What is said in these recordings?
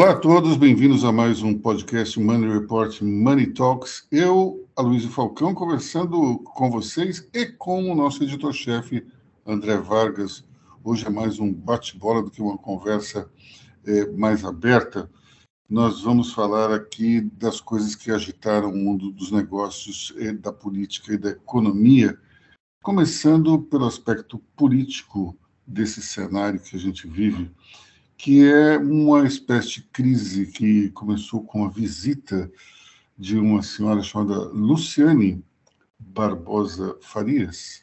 Olá a todos, bem-vindos a mais um podcast Money Report Money Talks. Eu, Aloysio Falcão, conversando com vocês e com o nosso editor-chefe, André Vargas. Hoje é mais um bate-bola do que uma conversa é, mais aberta. Nós vamos falar aqui das coisas que agitaram o mundo dos negócios, da política e da economia, começando pelo aspecto político desse cenário que a gente vive que é uma espécie de crise que começou com a visita de uma senhora chamada Luciane Barbosa Farias,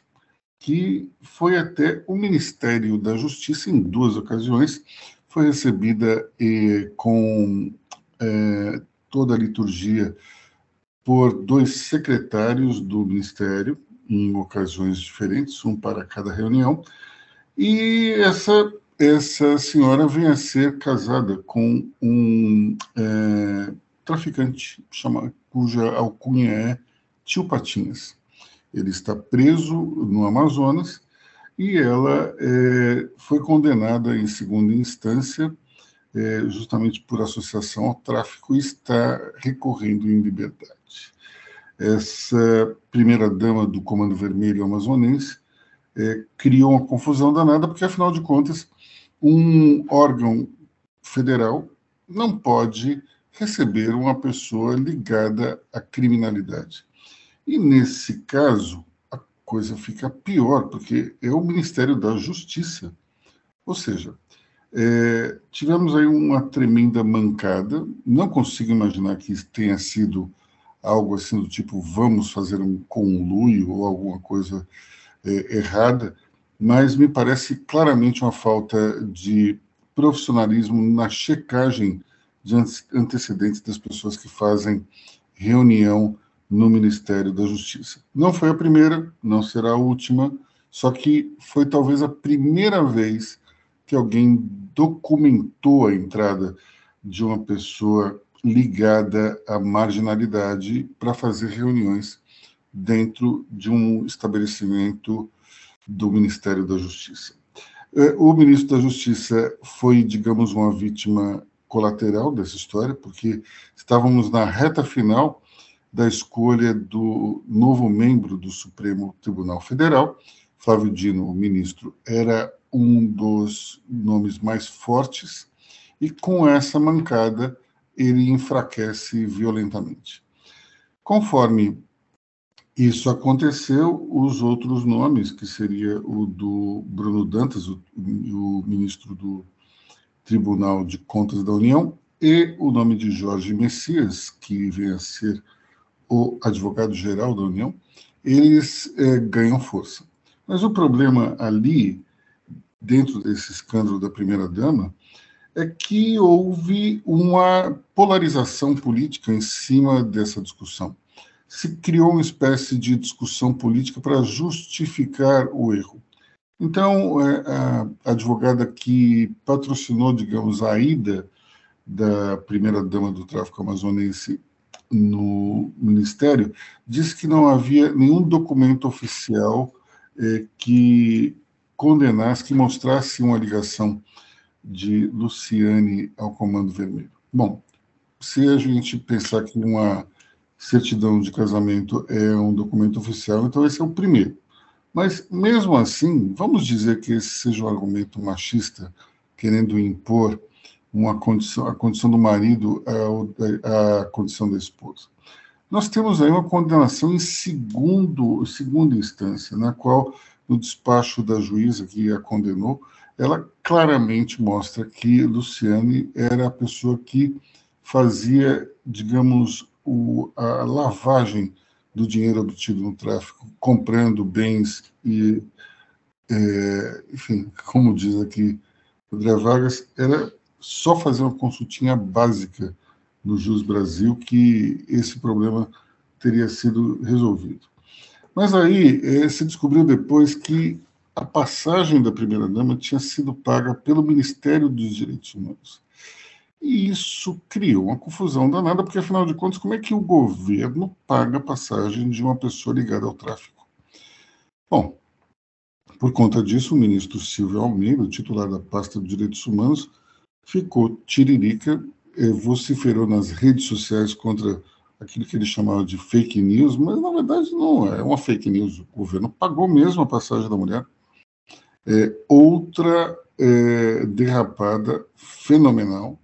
que foi até o Ministério da Justiça em duas ocasiões, foi recebida eh, com eh, toda a liturgia por dois secretários do Ministério, em ocasiões diferentes, um para cada reunião, e essa essa senhora vem a ser casada com um é, traficante chama, cuja alcunha é Tio Patinhas. Ele está preso no Amazonas e ela é, foi condenada em segunda instância é, justamente por associação ao tráfico e está recorrendo em liberdade. Essa primeira dama do Comando Vermelho Amazonense é, criou uma confusão danada, porque afinal de contas um órgão federal não pode receber uma pessoa ligada à criminalidade. E nesse caso, a coisa fica pior, porque é o Ministério da Justiça. Ou seja, é, tivemos aí uma tremenda mancada. Não consigo imaginar que tenha sido algo assim do tipo vamos fazer um conluio ou alguma coisa é, errada, mas me parece claramente uma falta de profissionalismo na checagem de antecedentes das pessoas que fazem reunião no Ministério da Justiça. Não foi a primeira, não será a última, só que foi talvez a primeira vez que alguém documentou a entrada de uma pessoa ligada à marginalidade para fazer reuniões dentro de um estabelecimento do Ministério da Justiça. É, o ministro da Justiça foi, digamos, uma vítima colateral dessa história, porque estávamos na reta final da escolha do novo membro do Supremo Tribunal Federal. Flávio Dino, o ministro, era um dos nomes mais fortes, e com essa mancada ele enfraquece violentamente. Conforme isso aconteceu, os outros nomes, que seria o do Bruno Dantas, o, o ministro do Tribunal de Contas da União, e o nome de Jorge Messias, que vem a ser o advogado-geral da União, eles é, ganham força. Mas o problema ali, dentro desse escândalo da primeira-dama, é que houve uma polarização política em cima dessa discussão se criou uma espécie de discussão política para justificar o erro. Então, é, a advogada que patrocinou, digamos, a ida da primeira-dama do tráfico amazonense no Ministério, disse que não havia nenhum documento oficial é, que condenasse, que mostrasse uma ligação de Luciane ao Comando Vermelho. Bom, se a gente pensar que uma certidão de casamento é um documento oficial, então esse é o primeiro. Mas, mesmo assim, vamos dizer que esse seja um argumento machista, querendo impor uma condição, a condição do marido à, condição da esposa. Nós temos aí uma condenação em segundo, segunda instância, na qual, no despacho da juíza que a condenou, ela claramente mostra que Luciane era a pessoa que fazia, digamos, o, a lavagem do dinheiro obtido no tráfico, comprando bens e, é, enfim, como diz aqui André Vargas, era só fazer uma consultinha básica no Jus Brasil que esse problema teria sido resolvido. Mas aí é, se descobriu depois que a passagem da primeira-dama tinha sido paga pelo Ministério dos Direitos Humanos. E isso criou uma confusão danada, porque afinal de contas, como é que o governo paga a passagem de uma pessoa ligada ao tráfico? Bom, por conta disso, o ministro Silvio Almeida, titular da pasta de Direitos Humanos, ficou tiririca eh, vociferou nas redes sociais contra aquilo que ele chamava de fake news, mas na verdade não é uma fake news. O governo pagou mesmo a passagem da mulher. É, outra é, derrapada fenomenal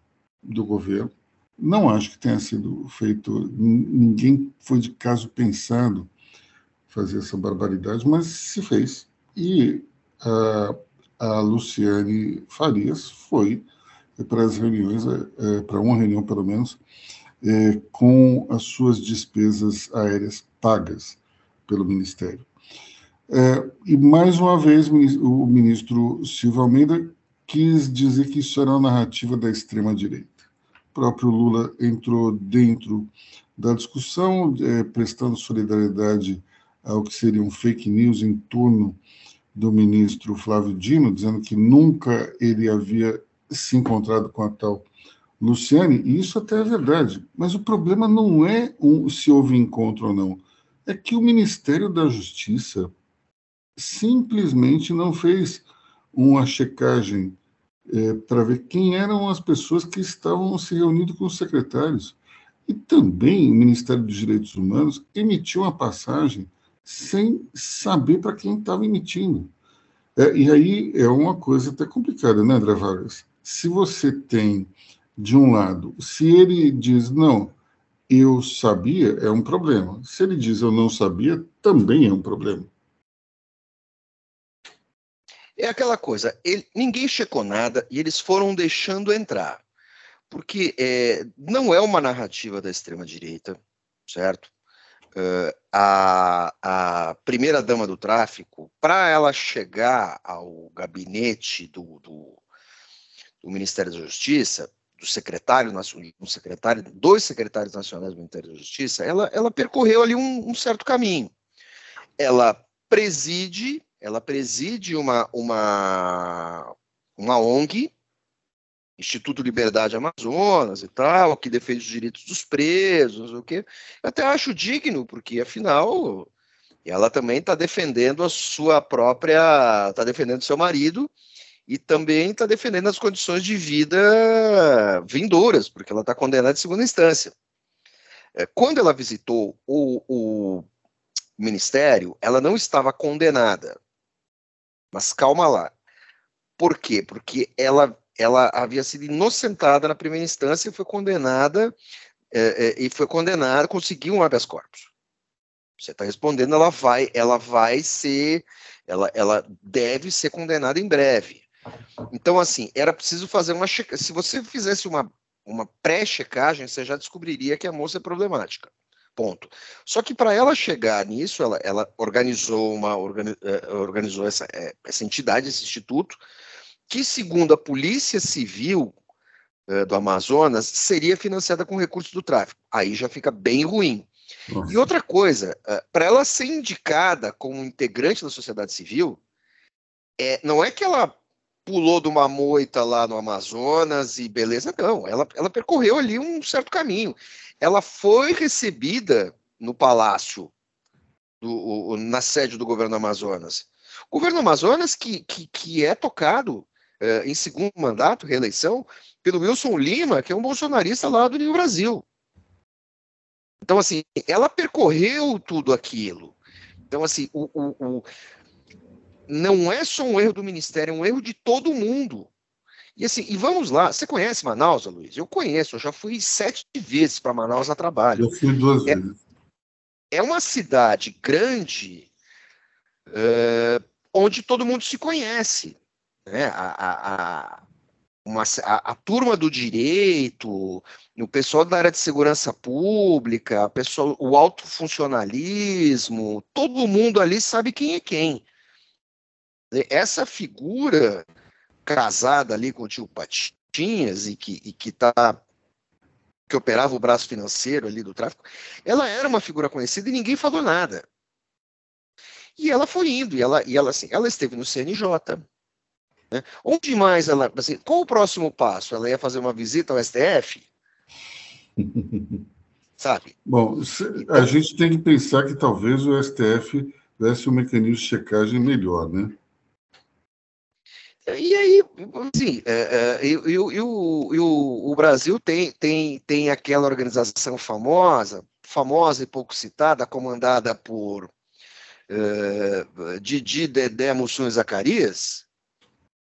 do governo. Não acho que tenha sido feito, ninguém foi de caso pensado fazer essa barbaridade, mas se fez. E a, a Luciane Farias foi para as reuniões, é, para uma reunião pelo menos, é, com as suas despesas aéreas pagas pelo Ministério. É, e mais uma vez o ministro Silva Almeida quis dizer que isso era uma narrativa da extrema direita. O próprio Lula entrou dentro da discussão, é, prestando solidariedade ao que seriam fake news em torno do ministro Flávio Dino, dizendo que nunca ele havia se encontrado com a tal Luciane, e isso até é verdade, mas o problema não é um, se houve encontro ou não, é que o Ministério da Justiça simplesmente não fez uma checagem é, para ver quem eram as pessoas que estavam se reunindo com os secretários. E também o Ministério dos Direitos Humanos emitiu uma passagem sem saber para quem estava emitindo. É, e aí é uma coisa até complicada, né, André Vargas? Se você tem de um lado, se ele diz, não, eu sabia, é um problema. Se ele diz, eu não sabia, também é um problema. É aquela coisa, ele, ninguém checou nada e eles foram deixando entrar. Porque é, não é uma narrativa da extrema-direita, certo? Uh, a, a primeira-dama do tráfico, para ela chegar ao gabinete do, do, do Ministério da Justiça, do secretário, um secretário, dois secretários nacionais do Ministério da Justiça, ela, ela percorreu ali um, um certo caminho. Ela preside, ela preside uma, uma, uma ONG, Instituto Liberdade Amazonas e tal, que defende os direitos dos presos, o que. Eu até acho digno, porque afinal ela também está defendendo a sua própria, está defendendo seu marido e também está defendendo as condições de vida vindouras, porque ela está condenada em segunda instância. É, quando ela visitou o, o ministério, ela não estava condenada. Mas calma lá. Por quê? Porque ela, ela havia sido inocentada na primeira instância e foi condenada é, é, e foi condenada, conseguiu um habeas corpus. Você está respondendo, ela vai, ela vai ser, ela, ela deve ser condenada em breve. Então, assim, era preciso fazer uma checagem. Se você fizesse uma, uma pré-checagem, você já descobriria que a moça é problemática. Ponto. Só que para ela chegar nisso, ela, ela organizou uma organi, eh, organizou essa, eh, essa entidade, esse instituto, que segundo a Polícia Civil uh, do Amazonas seria financiada com recursos do tráfico. Aí já fica bem ruim. Nossa. E outra coisa, para ela ser indicada como integrante da sociedade civil, é, não é que ela pulou de uma moita lá no Amazonas e beleza, não. Ela, ela percorreu ali um certo caminho. Ela foi recebida no palácio, do, na sede do governo Amazonas. O governo Amazonas, que, que, que é tocado é, em segundo mandato, reeleição, pelo Wilson Lima, que é um bolsonarista lá do Rio Brasil. Então, assim, ela percorreu tudo aquilo. Então, assim, o, o, o, não é só um erro do Ministério, é um erro de todo mundo. E assim, e vamos lá, você conhece Manaus, Luiz? Eu conheço, eu já fui sete vezes para Manaus a trabalho. Eu fui duas é, vezes. É uma cidade grande uh, onde todo mundo se conhece. Né? A, a, uma, a, a, turma do direito, o pessoal da área de segurança pública, o, pessoal, o alto funcionalismo, todo mundo ali sabe quem é quem. Essa figura casada ali com o tio Patinhas e que, e que tá que operava o braço financeiro ali do tráfico, ela era uma figura conhecida e ninguém falou nada. E ela foi indo, e ela, e ela, assim, ela esteve no CNJ. Né? Onde mais ela. Assim, qual o próximo passo? Ela ia fazer uma visita ao STF? Sabe? Bom, a gente tem que pensar que talvez o STF desse um mecanismo de checagem melhor, né? E aí, assim, é, é, o, o, Brasil tem, tem, tem aquela organização famosa, famosa e pouco citada, comandada por uh, Didi Dedé Mussum Zacarias,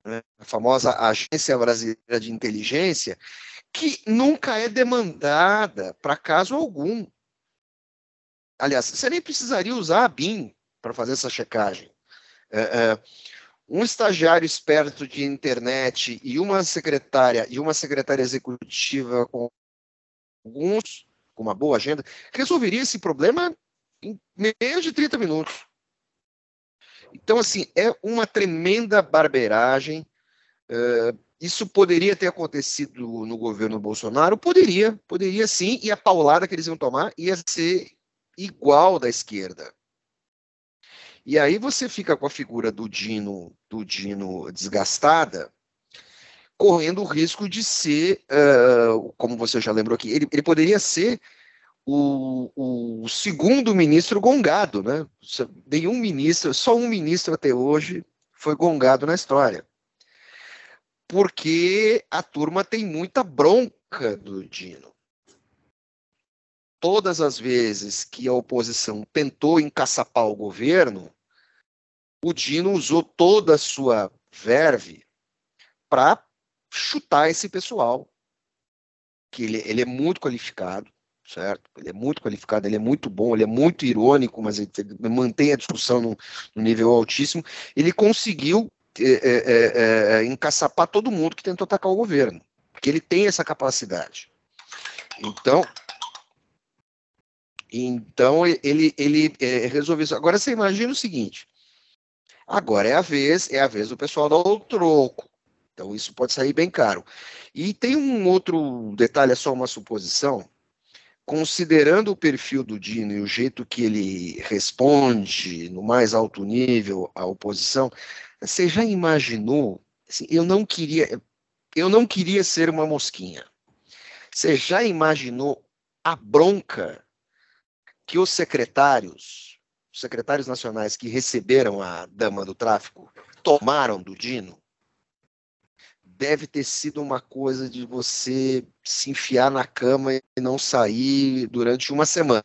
né, a famosa Agência Brasileira de Inteligência, que nunca é demandada para caso algum. Aliás, você nem precisaria usar a BIM para fazer essa checagem. É, é, um estagiário esperto de internet e uma secretária e uma secretária executiva com alguns com uma boa agenda resolveria esse problema em menos de 30 minutos. Então, assim, é uma tremenda barbeiragem. Uh, isso poderia ter acontecido no governo Bolsonaro? Poderia, poderia sim, e a paulada que eles iam tomar ia ser igual da esquerda. E aí você fica com a figura do Dino, do Dino desgastada, correndo o risco de ser, uh, como você já lembrou aqui, ele, ele poderia ser o, o, segundo ministro gongado, né? Nenhum ministro, só um ministro até hoje foi gongado na história. Porque a turma tem muita bronca do Dino. Todas as vezes que a oposição tentou encaçapar o governo, o Dino usou toda a sua verve para chutar esse pessoal. Que ele, ele é muito qualificado, certo? Ele é muito qualificado, ele é muito bom, ele é muito irônico, mas ele, mantém a discussão no, nível altíssimo. Ele conseguiu é, é, é, encaçapar todo mundo que tentou atacar o governo, porque ele tem essa capacidade. Então, então ele, ele é, resolveu isso. Agora você imagina o seguinte: Agora é a vez, é a vez do pessoal dar o troco. Então isso pode sair bem caro. E tem um outro detalhe, é só uma suposição. Considerando o perfil do Dino e o jeito que ele responde no mais alto nível à oposição, você já imaginou? Assim, eu não queria, eu não queria ser uma mosquinha. Você já imaginou a bronca que os secretários os secretários nacionais que receberam a dama do tráfico tomaram do Dino, deve ter sido uma coisa de você se enfiar na cama e não sair durante uma semana.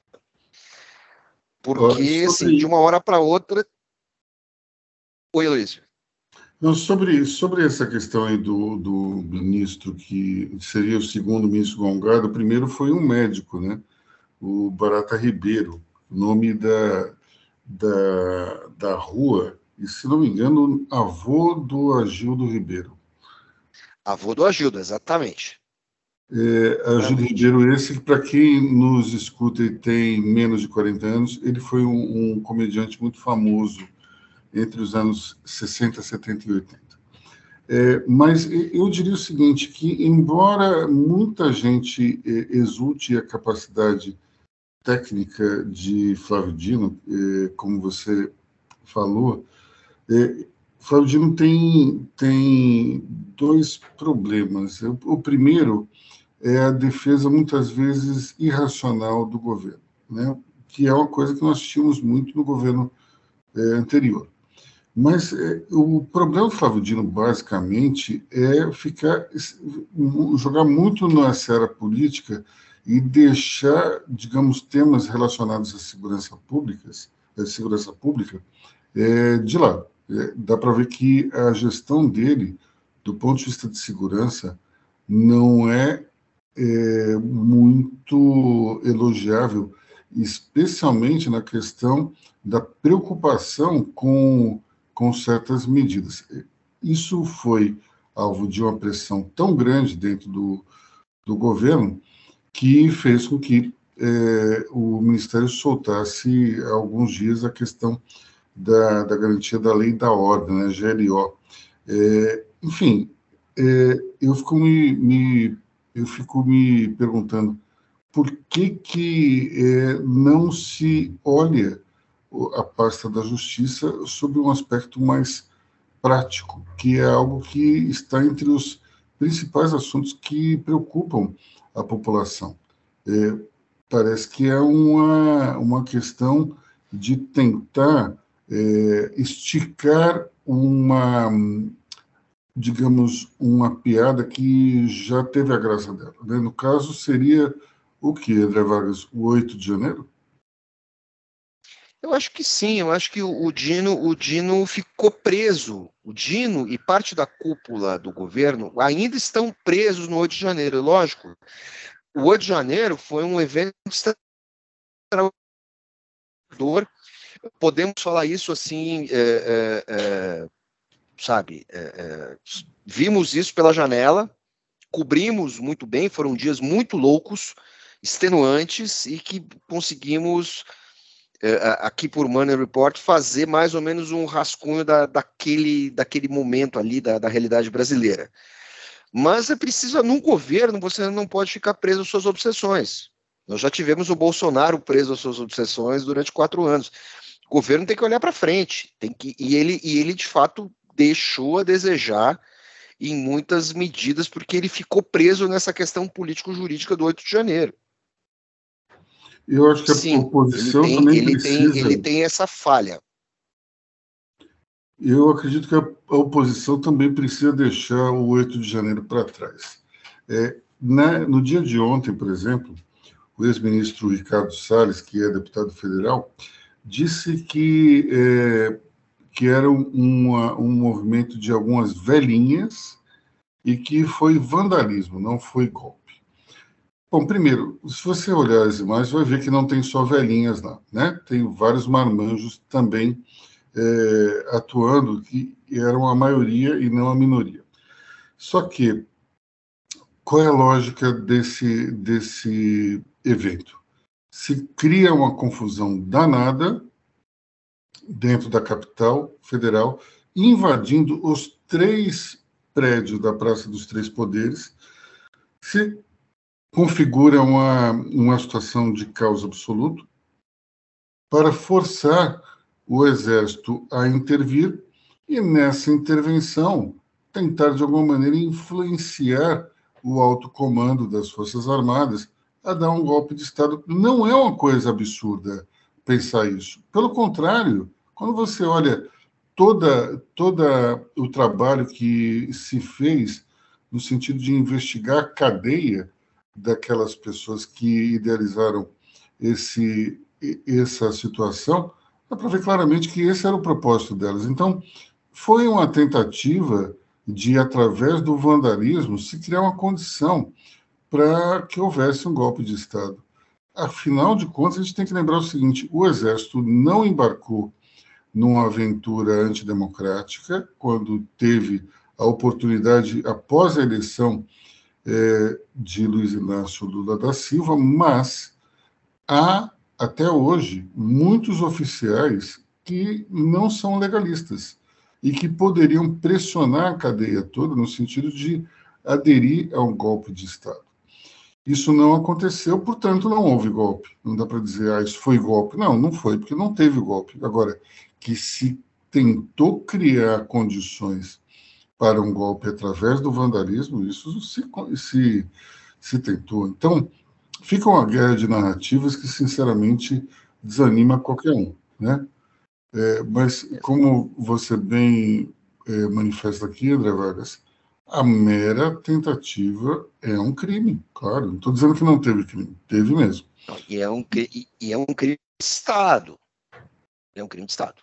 Porque, assim, de uma hora para outra. Oi, Luiz. Não, sobre, sobre essa questão aí do, do ministro que seria o segundo ministro Gongado, o primeiro foi um médico, né? O Barata Ribeiro, nome da, da, da rua, e se não me engano, avô do Agildo Ribeiro. Avô do Agildo, exatamente. É, Agildo Ribeiro, esse, para quem nos escuta e tem menos de 40 anos, ele foi um, um, comediante muito famoso entre os anos 60, 70 e 80. É, mas eu diria o seguinte, que embora muita gente é, exulte a capacidade técnica de Flávio Dino, é, como você falou, é, Flávio Dino tem, tem dois problemas. O primeiro é a defesa, muitas vezes, irracional do governo, né? que é uma coisa que nós tínhamos muito no governo é, anterior. Mas o problema do Flávio Dino, basicamente, é ficar jogar muito na seara política e deixar, digamos, temas relacionados à segurança pública, à segurança pública é, de lado. É, dá para ver que a gestão dele, do ponto de vista de segurança, não é, é muito elogiável, especialmente na questão da preocupação com, com certas medidas. Isso foi alvo de uma pressão tão grande dentro do, do governo que fez com que é, o Ministério soltasse há alguns dias a questão da, da garantia da lei da ordem, né, GLO. É, enfim, é, eu, fico me, me, eu fico me perguntando por que, que é, não se olha a pasta da justiça sob um aspecto mais prático, que é algo que está entre os principais assuntos que preocupam a população. É, parece que é uma, uma questão de tentar é, esticar uma, digamos, uma piada que já teve a graça dela. Né? No caso, seria o que, André Vargas? O 8 de janeiro? Eu acho que sim, eu acho que o, Dino, o Dino ficou preso. O Dino e parte da cúpula do governo ainda estão presos no 8 de janeiro, lógico. O 8 de janeiro foi um evento extraordinário. Podemos falar isso assim, é, é, é, sabe? É, é, vimos isso pela janela, cobrimos muito bem, foram dias muito loucos, extenuantes e que conseguimos é, aqui por Money Report, fazer mais ou menos um rascunho da, daquele, daquele momento ali da, da realidade brasileira. Mas é preciso, num governo, você não pode ficar preso às suas obsessões. Nós já tivemos o Bolsonaro preso às suas obsessões durante quatro anos. O governo tem que olhar para frente, tem que e ele e ele de fato deixou a desejar em muitas medidas porque ele ficou preso nessa questão político-jurídica do 8 de janeiro. Eu acho que a Sim, oposição ele tem, também ele precisa. Tem, ele tem essa falha. Eu acredito que a oposição também precisa deixar o 8 de janeiro para trás. É, né, no dia de ontem, por exemplo, o ex-ministro Ricardo Salles, que é deputado federal, disse que, é, que era uma, um movimento de algumas velhinhas e que foi vandalismo, não foi golpe. Bom, primeiro, se você olhar as imagens, vai ver que não tem só velhinhas lá, né? Tem vários marmanjos também é, atuando, que eram a maioria e não a minoria. Só que, qual é a lógica desse, desse evento? Se cria uma confusão danada dentro da capital federal, invadindo os três prédios da Praça dos Três Poderes, se configura uma, uma situação de caos absoluto para forçar o exército a intervir e, nessa intervenção, tentar de alguma maneira influenciar o alto comando das Forças Armadas a dar um golpe de Estado. Não é uma coisa absurda pensar isso. Pelo contrário, quando você olha toda, toda o trabalho que se fez no sentido de investigar a cadeia daquelas pessoas que idealizaram esse, essa situação, dá para ver claramente que esse era o propósito delas. Então, foi uma tentativa de, através do vandalismo, se criar uma condição para que houvesse um golpe de Estado. Afinal de contas, a gente tem que lembrar o seguinte: o Exército não embarcou numa aventura antidemocrática quando teve a oportunidade, após a eleição é, de Luiz Inácio Lula da Silva, mas há, até hoje, muitos oficiais que não são legalistas e que poderiam pressionar a cadeia toda no sentido de aderir a um golpe de Estado. Isso não aconteceu, portanto, não houve golpe. Não dá para dizer, ah, isso foi golpe. Não, não foi, porque não teve golpe. Agora, que se tentou criar condições para um golpe através do vandalismo, isso se, se, se tentou. Então, fica uma guerra de narrativas que, sinceramente, desanima qualquer um. Né? É, mas, como você bem é, manifesta aqui, André Vargas, a mera tentativa é um crime, claro. Não estou dizendo que não teve crime, teve mesmo. E é um, e é um crime de Estado. É um crime de Estado.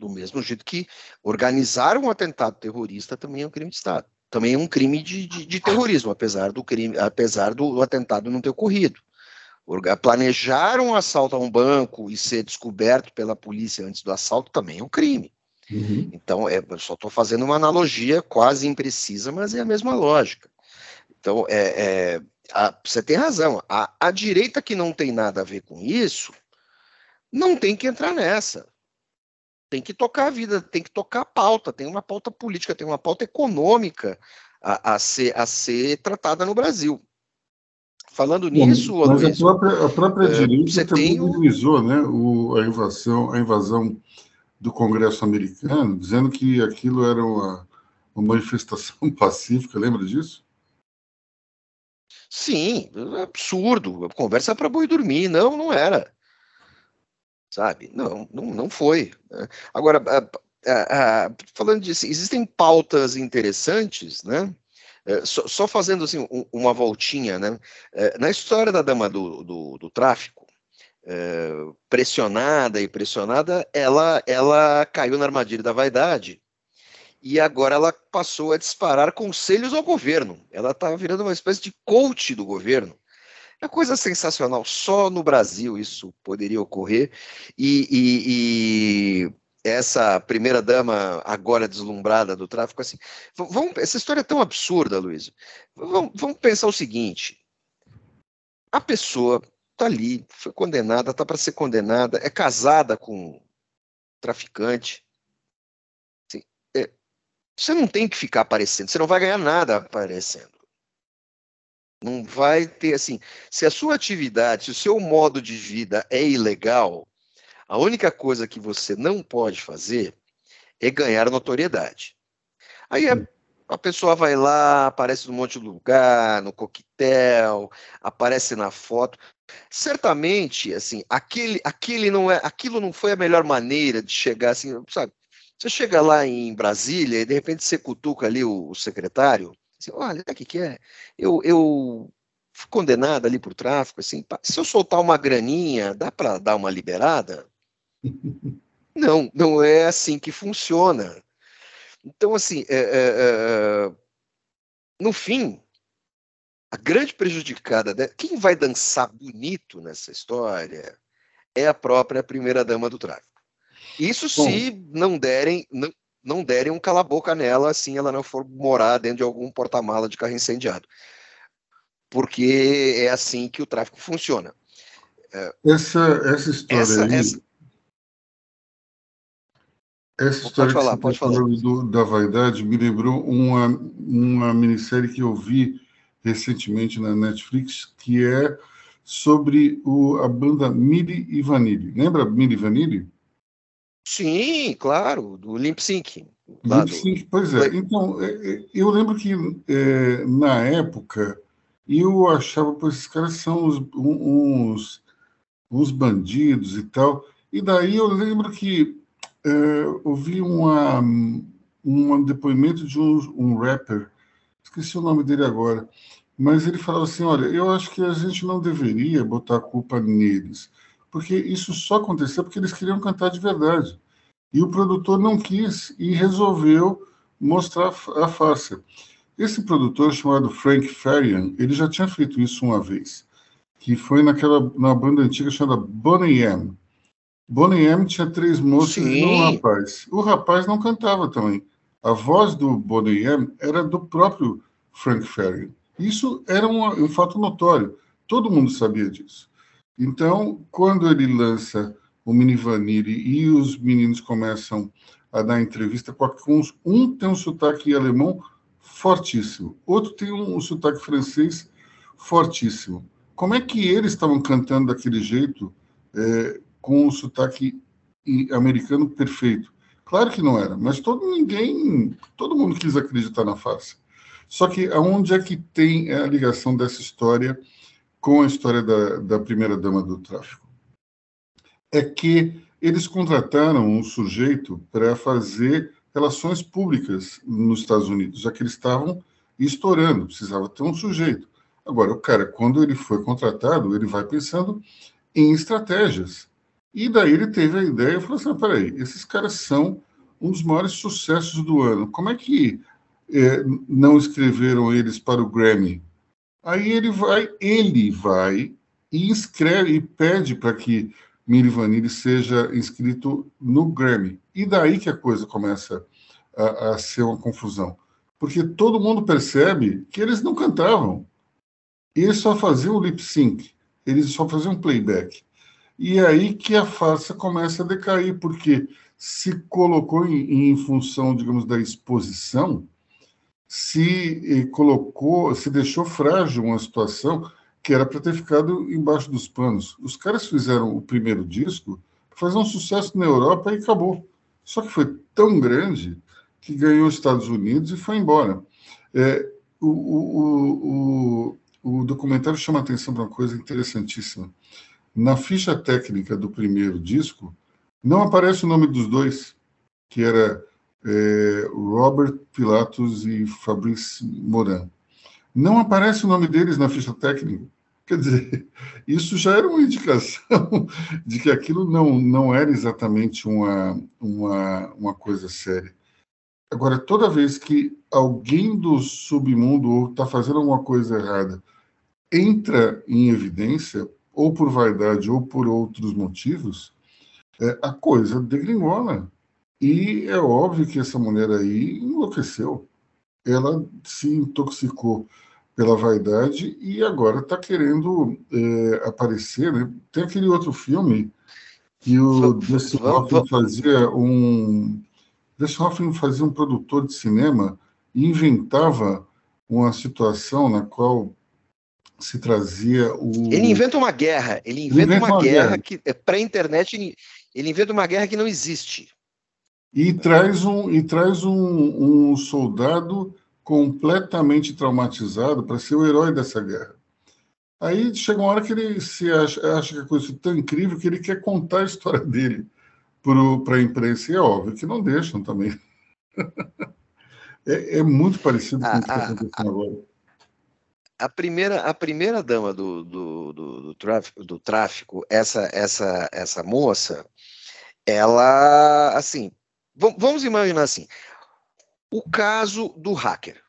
Do mesmo jeito que organizar um atentado terrorista também é um crime de Estado. Também é um crime de, de, de terrorismo, apesar do crime, apesar do, do atentado não ter ocorrido. Planejar um assalto a um banco e ser descoberto pela polícia antes do assalto também é um crime. Uhum. Então, é, eu só estou fazendo uma analogia quase imprecisa, mas é a mesma lógica. Então, é, é a, você tem razão. A, a direita que não tem nada a ver com isso não tem que entrar nessa tem que tocar a vida, tem que tocar a pauta, tem uma pauta política, tem uma pauta econômica a, a, ser, a ser tratada no Brasil. Falando nisso, Bom, mas a própria, a própria é, direita também tem... minimizou né, o, a, invasão, a invasão do Congresso americano, dizendo que aquilo era uma, uma manifestação pacífica, lembra disso? Sim, absurdo. Conversa para boi dormir. Não, não era sabe? Não, não, não foi. Né? Agora, falando disso, existem pautas interessantes, né? É, só, fazendo assim, um, uma voltinha, né? É, na história da dama do, do, do tráfico, é, pressionada e pressionada, ela, ela caiu na armadilha da vaidade e agora ela passou a disparar conselhos ao governo. Ela está virando uma espécie de coach do governo. É coisa sensacional. Só no Brasil isso poderia ocorrer. E, e, e essa primeira dama agora deslumbrada do tráfico, assim, vamos, essa história é tão absurda, Luiz. Vamos, vamos pensar o seguinte: a pessoa está ali, foi condenada, está para ser condenada, é casada com um traficante. Assim, é, você não tem que ficar aparecendo, você não vai ganhar nada aparecendo. Não vai ter assim. Se a sua atividade, se o seu modo de vida é ilegal, a única coisa que você não pode fazer é ganhar notoriedade. Aí a, a pessoa vai lá, aparece num monte de lugar, no coquetel, aparece na foto. Certamente, assim, aquele, aquele não é, aquilo não foi a melhor maneira de chegar assim, sabe? Você chega lá em Brasília e de repente você cutuca ali o, o secretário, assim, olha, o que, que é? Eu, eu fui condenado ali por tráfico, assim, se eu soltar uma graninha, dá para dar uma liberada? Não, não é assim que funciona. Então, assim, é, é, é, no fim, a grande prejudicada, né, quem vai dançar bonito nessa história é a própria primeira-dama do tráfico. Isso Bom, se não derem, não, não derem um cala-boca nela, assim ela não for morar dentro de algum porta-mala de carro incendiado. Porque é assim que o tráfico funciona. Essa, essa história essa, aí, essa... Essa história pode falar, pode falar. Do, da vaidade me lembrou uma, uma minissérie que eu vi recentemente na Netflix, que é sobre o, a banda Mili e Vanille. Lembra Mili e Vanille? Sim, claro, do Limp Sync. Limp Sync, pois é. Então, é, é, eu lembro que é, na época eu achava, que esses caras são uns, uns, uns bandidos e tal. E daí eu lembro que é, ouvi uma, um depoimento de um, um rapper, esqueci o nome dele agora, mas ele falava assim: olha, eu acho que a gente não deveria botar a culpa neles, porque isso só aconteceu porque eles queriam cantar de verdade. E o produtor não quis e resolveu mostrar a farsa. Esse produtor chamado Frank Farian, ele já tinha feito isso uma vez, que foi naquela na banda antiga chamada Bonnie M. Bonnie M tinha três moças Sim. e um rapaz. O rapaz não cantava também. A voz do Bonnie M era do próprio Frank Farian. Isso era um, um fato notório. Todo mundo sabia disso. Então, quando ele lança o Mini Vanille e os meninos começam a dar entrevista um tem um sotaque alemão fortíssimo, outro tem um sotaque francês fortíssimo. Como é que eles estavam cantando daquele jeito? É, com o sotaque americano perfeito. Claro que não era, mas todo ninguém, todo mundo quis acreditar na face. Só que aonde é que tem a ligação dessa história com a história da, da primeira dama do tráfico? É que eles contrataram um sujeito para fazer relações públicas nos Estados Unidos, já que eles estavam estourando, precisava ter um sujeito. Agora, o cara, quando ele foi contratado, ele vai pensando em estratégias. E daí ele teve a ideia e falou assim: peraí, esses caras são um dos maiores sucessos do ano. Como é que é, não escreveram eles para o Grammy? Aí ele vai, ele vai e escreve e pede para que Milli Vanilli seja inscrito no Grammy. E daí que a coisa começa a, a ser uma confusão. Porque todo mundo percebe que eles não cantavam. Eles só faziam lip sync, eles só faziam playback. E é aí que a farsa começa a decair, porque se colocou em, em função, digamos, da exposição, se eh, colocou, se deixou frágil uma situação que era para ter ficado embaixo dos panos. Os caras fizeram o primeiro disco, fazer um sucesso na Europa e acabou. Só que foi tão grande que ganhou os Estados Unidos e foi embora. É, o, o, o, o documentário chama atenção para uma coisa interessantíssima na ficha técnica do primeiro disco, não aparece o nome dos dois. que era é, Robert Pilatos e Fabrice Morin. Não aparece o nome deles na ficha técnica. Quer dizer, isso já era uma indicação de que aquilo não, não era exatamente uma, uma, uma coisa séria. Agora, toda vez que alguém do submundo está fazendo alguma coisa errada entra em evidência, ou por vaidade ou por outros motivos, é, a coisa degringola. E é óbvio que essa mulher aí enlouqueceu. Ela se intoxicou pela vaidade e agora está querendo é, aparecer. Né? Tem aquele outro filme que o Dustin Hoffman fazia um. Dustin Hoffman fazia um produtor de cinema e inventava uma situação na qual se trazia o. Ele inventa uma guerra. Ele inventa, ele inventa uma, uma, guerra, guerra. que é pré-internet. Ele inventa uma guerra que não existe. E traz um, e traz um, um soldado completamente traumatizado para ser o herói dessa guerra. Aí chega uma hora que ele se acha, acha que a coisa é tão incrível que ele quer contar a história dele para a imprensa. E é óbvio que não deixam também. é, é, muito parecido com o que está acontecendo agora a primeira, a primeira dama do, do, do, do, tráfico, do tráfico, essa, essa, essa moça, ela, assim, vamos imaginar assim, o caso do hacker,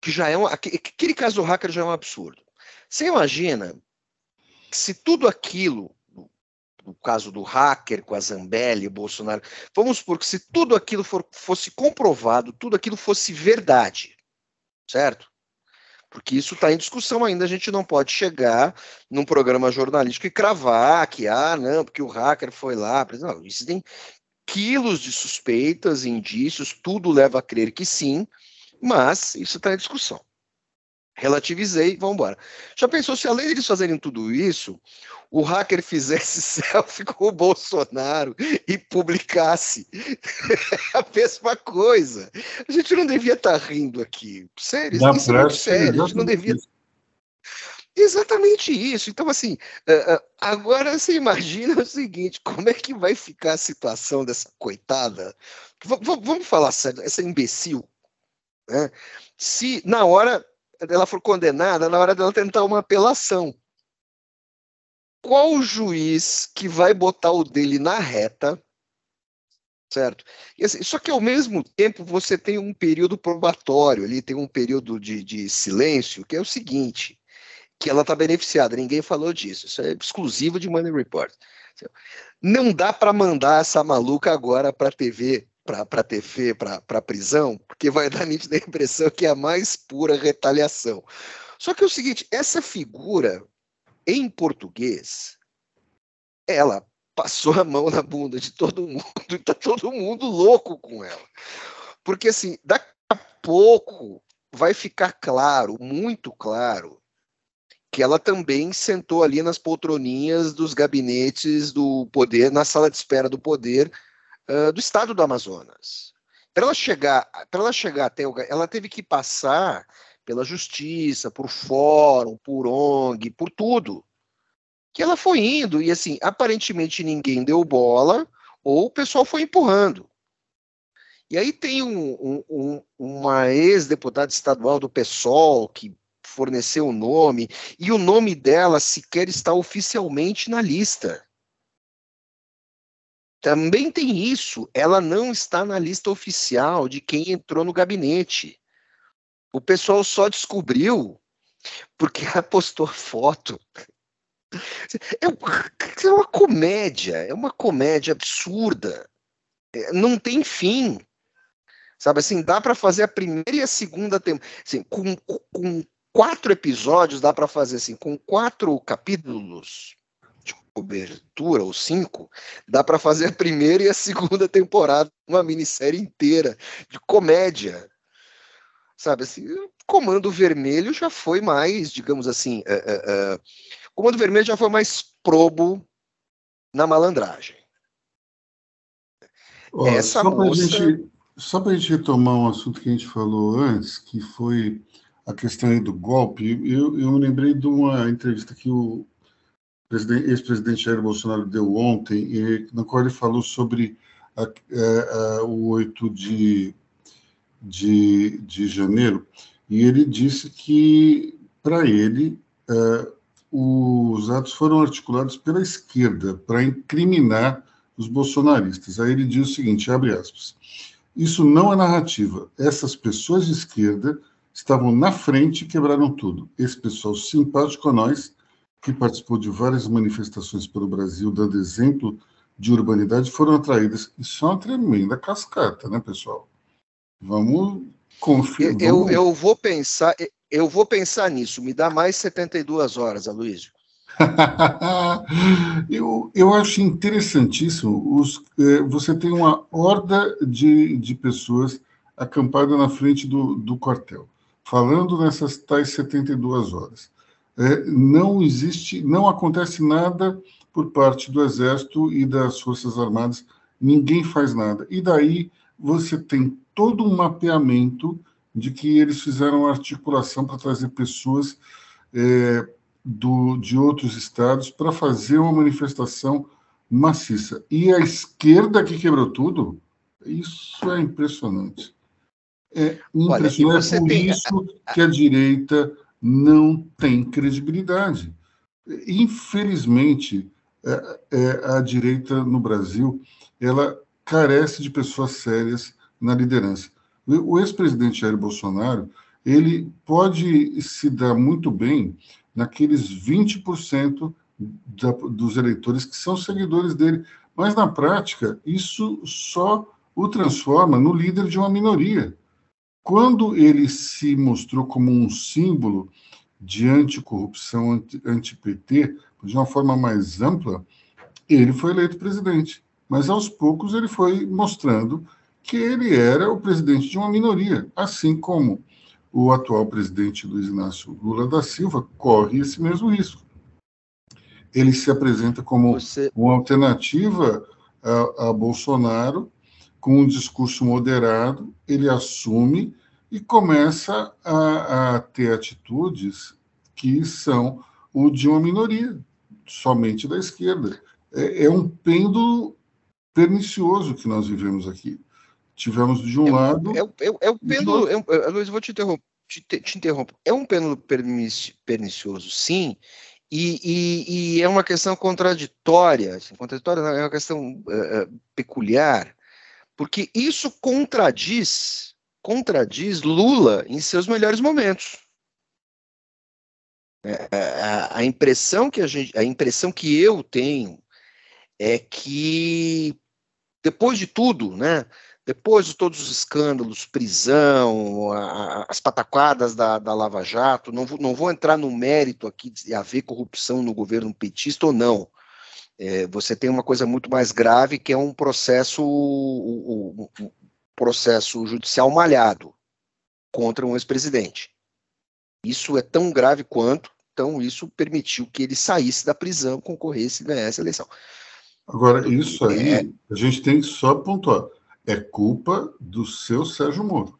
que já é um, aquele caso do hacker já é um absurdo. Você imagina se tudo aquilo, no caso do hacker com a Zambelli, Bolsonaro, vamos supor que se tudo aquilo for, fosse comprovado, tudo aquilo fosse verdade, certo? porque isso está em discussão ainda. A gente não pode chegar num programa jornalístico e cravar que, ah, não, porque o hacker foi lá. Não, existem quilos de suspeitas, indícios, tudo leva a crer que sim, mas isso está em discussão relativizei, vamos embora. Já pensou se além deles fazerem tudo isso, o hacker fizesse selfie com o Bolsonaro e publicasse a mesma coisa? A gente não devia estar tá rindo aqui. Sério, isso é muito sério. A gente não devia. Exatamente isso. Então, assim, eh, eh, agora você imagina o seguinte: como é que vai ficar a situação dessa coitada? vamos falar sério, essa imbecil. Né? Se na hora ela for condenada na hora dela tentar uma apelação. Qual o juiz que vai botar o dele na reta, certo? Assim, só que ao mesmo tempo você tem um período probatório, ali tem um período de, de silêncio, que é o seguinte, que ela está beneficiada, ninguém falou disso, isso é exclusivo de Money Report. Não dá para mandar essa maluca agora para a TV para a TV, para a prisão, porque vai dar a nítida impressão que é a mais pura retaliação. Só que é o seguinte, essa figura, em português, ela passou a mão na bunda de todo mundo e está todo mundo louco com ela. Porque, assim, daqui a pouco vai ficar claro, muito claro, que ela também sentou ali nas poltroninhas dos gabinetes do poder, na sala de espera do poder, do estado do Amazonas. Para ela chegar, para ela chegar até o, ela teve que passar pela justiça, por fórum, por ONG, por tudo. Que ela foi indo e assim, aparentemente ninguém deu bola ou o pessoal foi empurrando. E aí tem um, um, um, uma ex-deputada estadual do PSOL que forneceu o nome, e o nome dela sequer está oficialmente na lista. Também tem isso, ela não está na lista oficial de quem entrou no gabinete. O pessoal só descobriu porque ela postou foto. É, é uma comédia, é uma comédia absurda. É, não tem fim. Sabe assim, dá para fazer a primeira e a segunda temporada. Assim, com, com quatro episódios, dá para fazer assim, com quatro capítulos cobertura, ou cinco, dá para fazer a primeira e a segunda temporada, uma minissérie inteira de comédia. Sabe assim, Comando Vermelho já foi mais, digamos assim, é, é, é, Comando Vermelho já foi mais probo na malandragem. Essa só moça... Gente, só para a gente retomar um assunto que a gente falou antes, que foi a questão do golpe, eu, eu me lembrei de uma entrevista que o ex-presidente Jair Bolsonaro deu ontem, e, na qual ele falou sobre a, é, a, o 8 de, de, de janeiro, e ele disse que, para ele, é, os atos foram articulados pela esquerda para incriminar os bolsonaristas. Aí ele diz o seguinte, abre aspas, isso não é narrativa. Essas pessoas de esquerda estavam na frente e quebraram tudo. Esse pessoal simpático a nós, que participou de várias manifestações pelo Brasil, dando exemplo de urbanidade, foram atraídas. Isso é uma tremenda cascata, né, pessoal? Vamos conferir. Eu, eu vou pensar, eu vou pensar nisso. Me dá mais 72 horas, Aloysio. eu, eu acho interessantíssimo. Os, eh, você tem uma horda de, de pessoas acampada na frente do, do quartel, falando nessas tais 72 horas. É, não existe, não acontece nada por parte do Exército e das Forças Armadas, ninguém faz nada. E daí você tem todo um mapeamento de que eles fizeram articulação para trazer pessoas é, do, de outros estados para fazer uma manifestação maciça. E a esquerda que quebrou tudo, isso é impressionante. É impressionante. Olha, é por tem... isso que a direita não tem credibilidade. Infelizmente, é, é, a direita no Brasil ela carece de pessoas sérias na liderança. O ex-presidente Jair Bolsonaro ele pode se dar muito bem naqueles 20% da, dos eleitores que são seguidores dele. Mas, na prática, isso só o transforma no líder de uma minoria. Quando ele se mostrou como um símbolo de anticorrupção, anti-PT, de uma forma mais ampla, ele foi eleito presidente. Mas, aos poucos, ele foi mostrando que ele era o presidente de uma minoria, assim como o atual presidente Luiz Inácio Lula da Silva corre esse mesmo risco. Ele se apresenta como Você... uma alternativa a, a Bolsonaro, com um discurso moderado, ele assume e começa a, a, ter atitudes que são o de uma minoria, somente da esquerda. É, é, um pêndulo pernicioso que nós vivemos aqui. Tivemos de um é, lado. É, é, é o pêndulo. É, é, Luiz, vou te interromper. Te, te, interrompo. É um pêndulo pernicioso, sim, e, e, e, é uma questão contraditória. Assim, contraditória é uma questão uh, peculiar, porque isso contradiz, contradiz Lula em seus melhores momentos. É, a, a, impressão que a gente, a impressão que eu tenho é que depois de tudo, né? Depois de todos os escândalos, prisão, a, as pataquadas da, da Lava Jato, não vou, não vou entrar no mérito aqui de haver corrupção no governo petista ou não. É, você tem uma coisa muito mais grave que é um processo, um, um processo judicial malhado contra um ex-presidente. Isso é tão grave quanto, então isso permitiu que ele saísse da prisão, concorresse e ganhasse a eleição. Agora, isso aí, é... a gente tem que só pontuar é culpa do seu Sérgio Moro.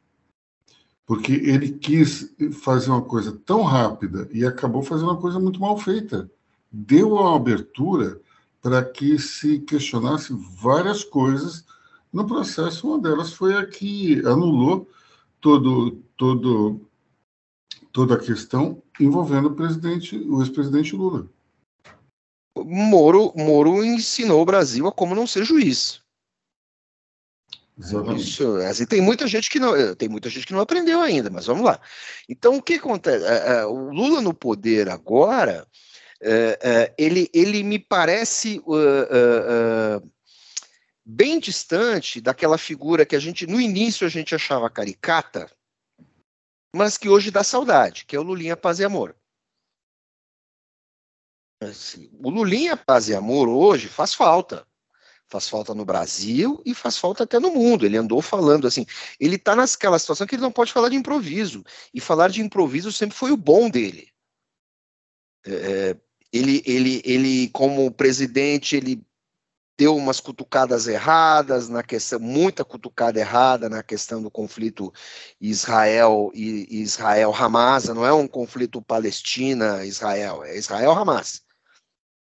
Porque ele quis fazer uma coisa tão rápida e acabou fazendo uma coisa muito mal feita. Deu uma abertura para que se questionasse várias coisas no processo. Uma delas foi a que anulou todo, todo, toda a questão envolvendo o presidente, o ex-presidente Lula. Moro, Moro ensinou o Brasil a como não ser juiz. Exatamente. Isso, assim, tem muita gente que não, tem muita gente que não aprendeu ainda, mas vamos lá. Então, o que acontece? É, é, o Lula no poder agora, é, ele, ele me parece uh, uh, bem distante daquela figura que a gente, no início, a gente achava caricata, mas que hoje dá saudade, que é o Lulinha Paz e Amor. Assim, o Lulinha Paz e Amor hoje faz falta faz falta no Brasil e faz falta até no mundo. Ele andou falando assim, ele está naquela situação que ele não pode falar de improviso. E falar de improviso sempre foi o bom dele. É, é ele, ele, ele, como presidente, ele deu umas cutucadas erradas na questão, muita cutucada errada na questão do conflito Israel e Israel-Hamas. Não é um conflito Palestina-Israel, é Israel-Hamas.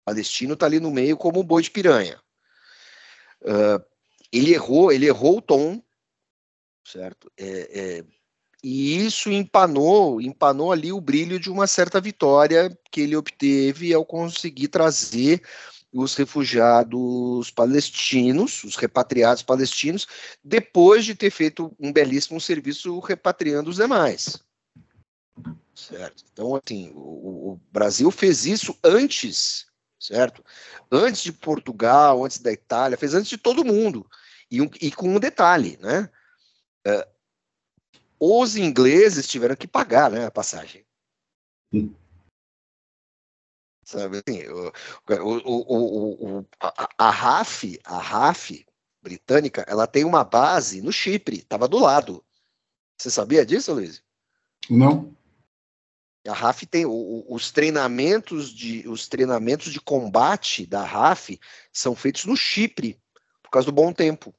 O palestino está ali no meio como um boi de piranha. Uh, Ele errou, ele errou o tom, certo? É, é, e isso empanou, empanou ali o brilho de uma certa vitória que ele obteve ao conseguir trazer os refugiados palestinos, os repatriados palestinos, depois de ter feito um belíssimo serviço repatriando os demais. Certo? Então, assim, o, o Brasil fez isso antes, certo? Antes de Portugal, antes da Itália, fez antes de todo mundo. E, um, e com um detalhe, né? Uh, os ingleses tiveram que pagar né, a passagem. Sim. Sabe assim, o, o, o, a, a RAF, a RAF britânica, ela tem uma base no Chipre, estava do lado. Você sabia disso, Luiz? Não. A RAF tem os treinamentos de os treinamentos de combate da RAF são feitos no Chipre por causa do bom tempo.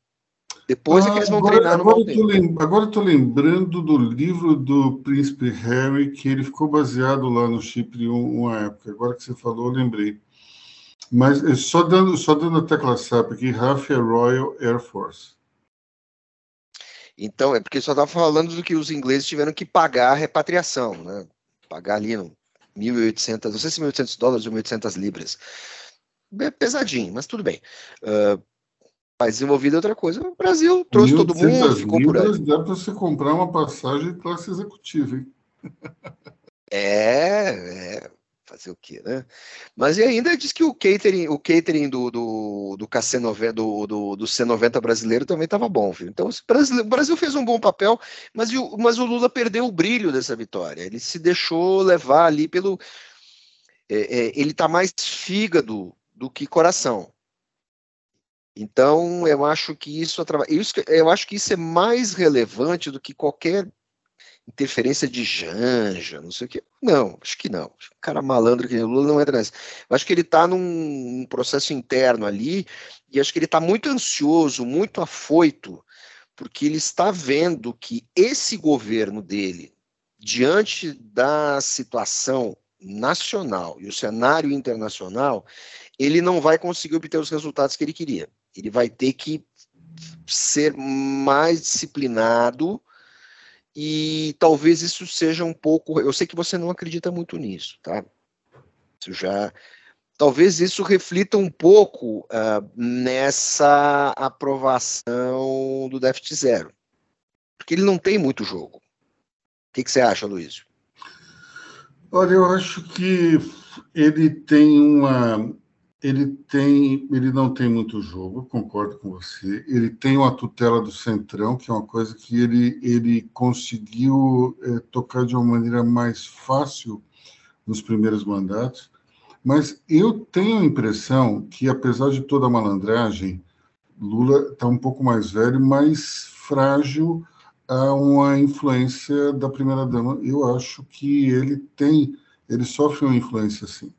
Depois ah, é que eles vão agora, treinar no agora agora estou lembrando do livro do príncipe Harry, que ele ficou baseado lá no Chipre uma época. Agora que você falou, eu lembrei. Mas é só dando, só dando a tecla SAP aqui, RAF é Royal Air Force. Então, é porque só estava falando do que os ingleses tiveram que pagar a repatriação, né? Pagar ali no 1.800, não sei se 1.800 dólares ou 1.800 libras. É pesadinho, mas tudo bem. Uh, mas desenvolvido é outra coisa. O Brasil trouxe todo mundo, ficou por aí. Dá para você comprar uma passagem classe executiva, hein? É, é, fazer o quê, né? Mas e ainda diz que o catering, o catering do, do, do, KC90, do, do, do C90 brasileiro também estava bom, viu? Então o Brasil fez um bom papel, mas o, mas o Lula perdeu o brilho dessa vitória. Ele se deixou levar ali pelo. É, é, ele está mais fígado do que coração. Então, eu acho que isso, isso, eu acho que isso é mais relevante do que qualquer interferência de Janja, não sei o quê. Não, acho que não. O cara malandro que o Lula não entra nessa. Eu acho que ele está num, processo interno ali e acho que ele está muito ansioso, muito afoito, porque ele está vendo que esse governo dele, diante da situação nacional e o cenário internacional, ele não vai conseguir obter os resultados que ele queria. Ele vai ter que ser mais disciplinado e talvez isso seja um pouco. Eu sei que você não acredita muito nisso, tá? Isso já. Talvez isso reflita um pouco uh, nessa aprovação do déficit zero. Porque ele não tem muito jogo. O que, que você acha, Luiz? Olha, eu acho que ele tem uma ele tem, ele não tem muito jogo, concordo com você. Ele tem uma tutela do centrão, que é uma coisa que ele ele conseguiu é, tocar de uma maneira mais fácil nos primeiros mandatos. Mas eu tenho a impressão que, apesar de toda a malandragem, Lula está um pouco mais velho, mais frágil a uma influência da primeira dama. Eu acho que ele tem, ele sofre uma influência assim.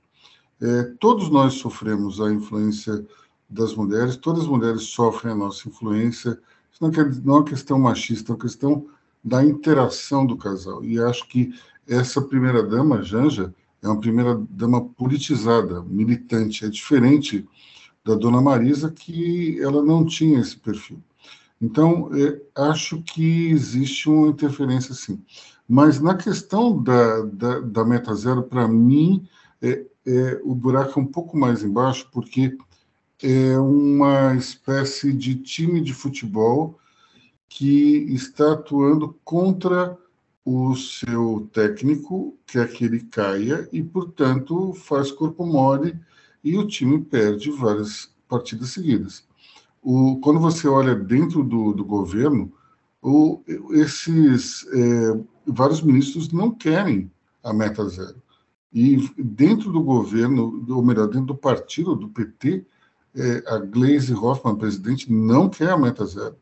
É, todos nós sofremos a influência das mulheres, todas as mulheres sofrem a nossa influência. Isso não é, não é uma questão machista, é uma questão da interação do casal. E acho que essa primeira-dama, Janja, é uma primeira-dama politizada, militante. É diferente da dona Marisa, que ela não tinha esse perfil. Então, é, acho que existe uma interferência, sim. Mas na questão da, da, da meta zero, para mim, é, é, o buraco é um pouco mais embaixo, porque é uma espécie de time de futebol que está atuando contra o seu técnico, quer que ele caia, e, portanto, faz corpo mole e o time perde várias partidas seguidas. O, quando você olha dentro do, do governo, o, esses é, vários ministros não querem a meta zero. E dentro do governo, ou melhor, dentro do partido, do PT, é, a Gleisi Hoffmann, presidente, não quer a meta zero.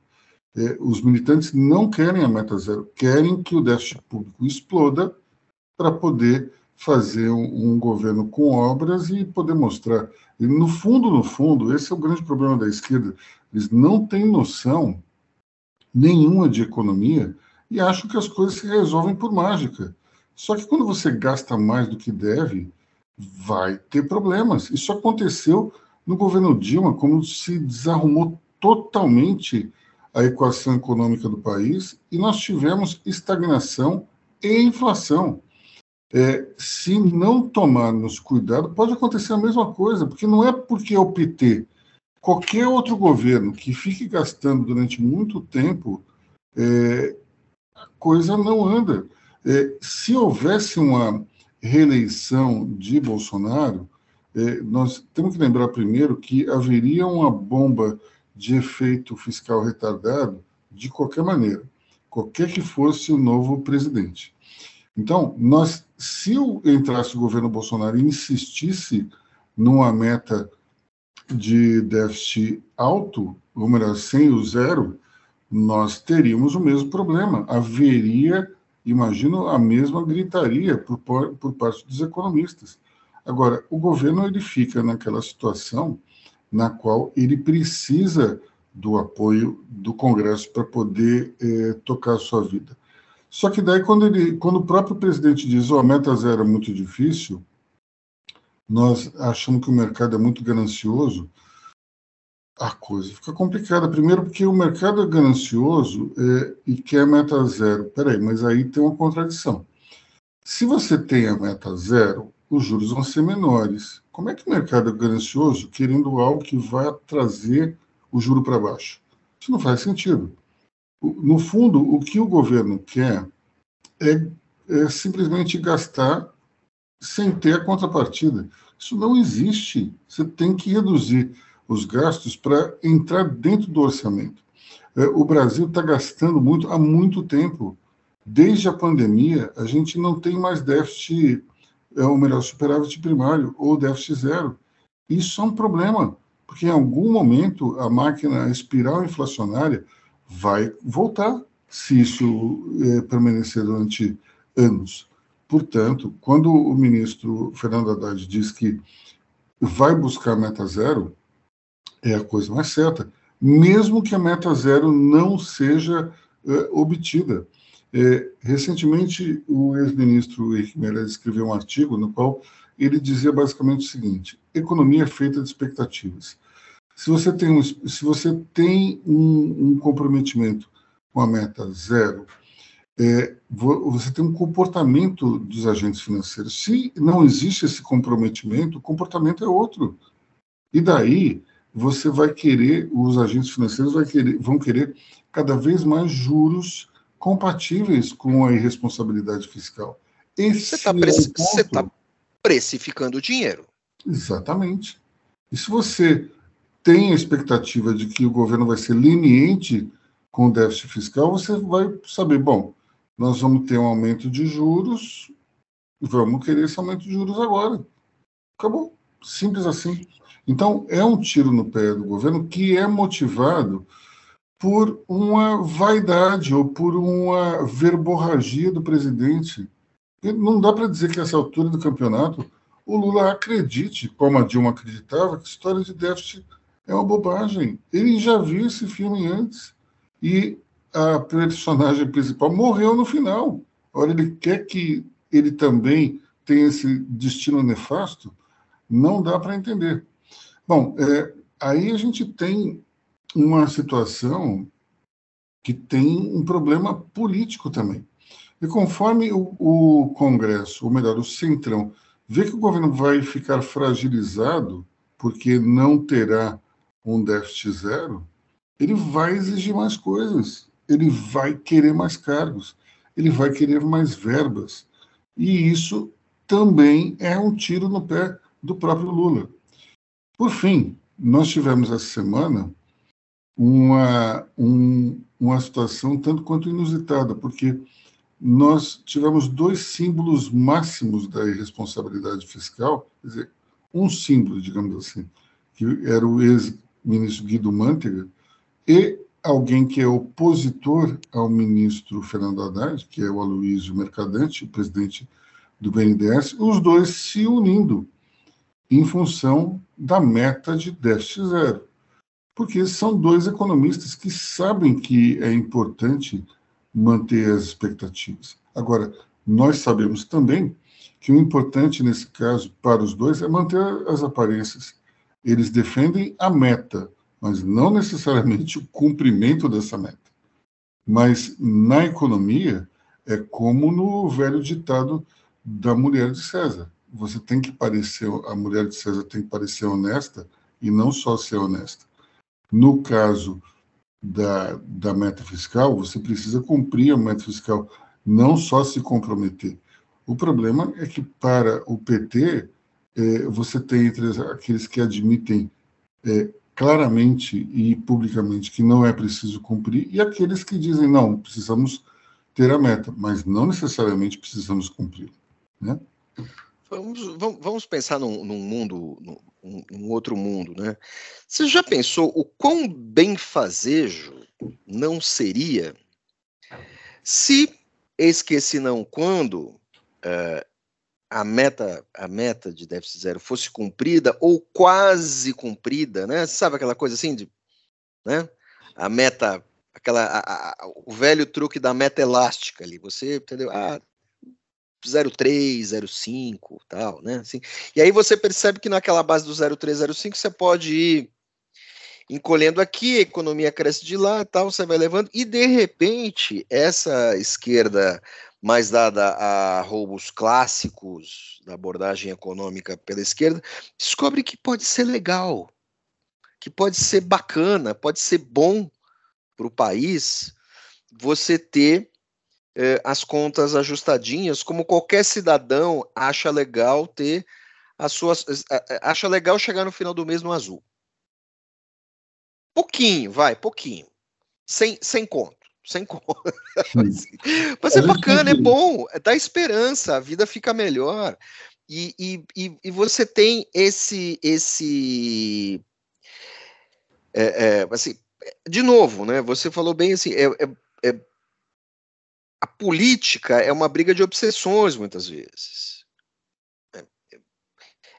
É, os militantes não querem a meta zero, querem que o déficit público exploda para poder fazer um, um, governo com obras e poder mostrar. E no fundo, no fundo, esse é o grande problema da esquerda. Eles não têm noção nenhuma de economia e acham que as coisas se resolvem por mágica. Só que quando você gasta mais do que deve, vai ter problemas. Isso aconteceu no governo Dilma, como se desarrumou totalmente a equação econômica do país e nós tivemos estagnação e inflação. É, se não tomarmos cuidado, pode acontecer a mesma coisa, porque não é porque é o PT. Qualquer outro governo que fique gastando durante muito tempo, é, a coisa não anda. É, se houvesse uma reeleição de Bolsonaro, é, nós temos que lembrar primeiro que haveria uma bomba de efeito fiscal retardado de qualquer maneira, qualquer que fosse o novo presidente. Então, nós, se entrasse o governo Bolsonaro e insistisse numa meta de déficit alto, ou melhor, sem o zero, nós teríamos o mesmo problema. Haveria, imagino, a mesma gritaria por, por parte dos economistas. Agora, o governo ele fica naquela situação na qual ele precisa do apoio do Congresso para poder eh, tocar a sua vida. Só que daí, quando, ele, quando o próprio presidente diz oh, a meta zero é muito difícil, nós achamos que o mercado é muito ganancioso, a coisa fica complicada. Primeiro, porque o mercado é ganancioso é, e quer meta zero. Peraí, mas aí tem uma contradição. Se você tem a meta zero, os juros vão ser menores. Como é que o mercado é ganancioso querendo algo que vai trazer o juro para baixo? Isso não faz sentido no fundo, o que o governo quer é, é, simplesmente gastar sem ter a contrapartida. Isso não existe. Você tem que reduzir os gastos para entrar dentro do orçamento. É, o Brasil está gastando muito há muito tempo. Desde a pandemia, a gente não tem mais déficit, é, ou melhor, superávit primário ou déficit zero. Isso é um problema, porque em algum momento a máquina, a espiral inflacionária, vai voltar se isso é, permanecer durante anos. Portanto, quando o ministro Fernando Haddad diz que vai buscar meta zero, é a coisa mais certa, mesmo que a meta zero não seja é, obtida. É, recentemente, o ex-ministro Meirelles escreveu um artigo no qual ele dizia basicamente o seguinte: economia é feita de expectativas. Se você tem um, se você tem um, um comprometimento com a meta zero, é, você tem um comportamento dos agentes financeiros. Se não existe esse comprometimento, o comportamento é outro. E daí você vai querer, os agentes financeiros vai querer, vão querer cada vez mais juros compatíveis com a irresponsabilidade fiscal. Esse você está preci é tá precificando o dinheiro. Exatamente. E se você tem a expectativa de que o governo vai ser leniente com o déficit fiscal, você vai saber, bom, nós vamos ter um aumento de juros, vamos querer esse aumento de juros agora. Acabou. Simples assim. Então, é um tiro no pé do governo que é motivado por uma vaidade ou por uma verborragia do presidente. E não dá para dizer que essa altura do campeonato o Lula acredite, como a Dilma acreditava, que história de déficit é uma bobagem. Ele já viu esse filme antes e a personagem principal morreu no final. Agora, ele quer que ele também tenha esse destino nefasto? Não dá para entender. Bom, é, aí a gente tem uma situação que tem um problema político também. E conforme o, o Congresso, ou melhor, o Centrão, vê que o governo vai ficar fragilizado porque não terá um déficit zero, ele vai exigir mais coisas, ele vai querer mais cargos, ele vai querer mais verbas. E isso também é um tiro no pé do próprio Lula. Por fim, nós tivemos essa semana uma, um, uma situação tanto quanto inusitada, porque nós tivemos dois símbolos máximos da irresponsabilidade fiscal, quer dizer, um símbolo, digamos assim, que era o ex ministro Guido Mantega, e alguém que é opositor ao ministro Fernando Haddad, que é o Aloysio Mercadante, o presidente do BNDES, os dois se unindo em função da meta de déficit zero. Porque são dois economistas que sabem que é importante manter as expectativas. Agora, nós sabemos também que o importante nesse caso para os dois é manter as aparências eles defendem a meta. mas não necessariamente o cumprimento dessa meta. Mas na economia, é como no velho ditado da mulher de César. Você tem que parecer, a mulher de César tem que parecer honesta e não só ser honesta. No caso da, da meta fiscal, você precisa cumprir a meta fiscal, não só se comprometer. O problema é que para o PT, é, você tem entre aqueles que admitem é, claramente e publicamente que não é preciso cumprir e aqueles que dizem não, precisamos ter a meta, mas não necessariamente precisamos cumprir, né? Vamos, vamos pensar num, num mundo, num, num, outro mundo, né? Você já pensou o quão benfazejo não seria se, eis que esse não quando, uh, a meta, a meta de déficit zero fosse cumprida ou quase cumprida, né? Sabe aquela coisa assim de, né? A meta, aquela, a, a, o velho truque da meta elástica ali. Você, entendeu? Ah, 03, 05, tal, né? Assim, e aí você percebe que naquela base do 03, 05 você pode ir encolhendo aqui, a economia cresce de lá, tal, você vai levando e de repente essa esquerda mais dada a roubos clássicos da abordagem econômica pela esquerda, descobre que pode ser legal, que pode ser bacana, pode ser bom para o país você ter eh, as contas ajustadinhas, como qualquer cidadão acha legal ter as suas. acha legal chegar no final do mês no azul. Pouquinho, vai, pouquinho. Sem, sem conto. Sem conto. Mas é bacana, é bom, dá esperança, a vida fica melhor. E, e, e, você tem esse. esse é, é, assim, de novo, né? Você falou bem assim, é, é, é a política é uma briga de obsessões muitas vezes. É,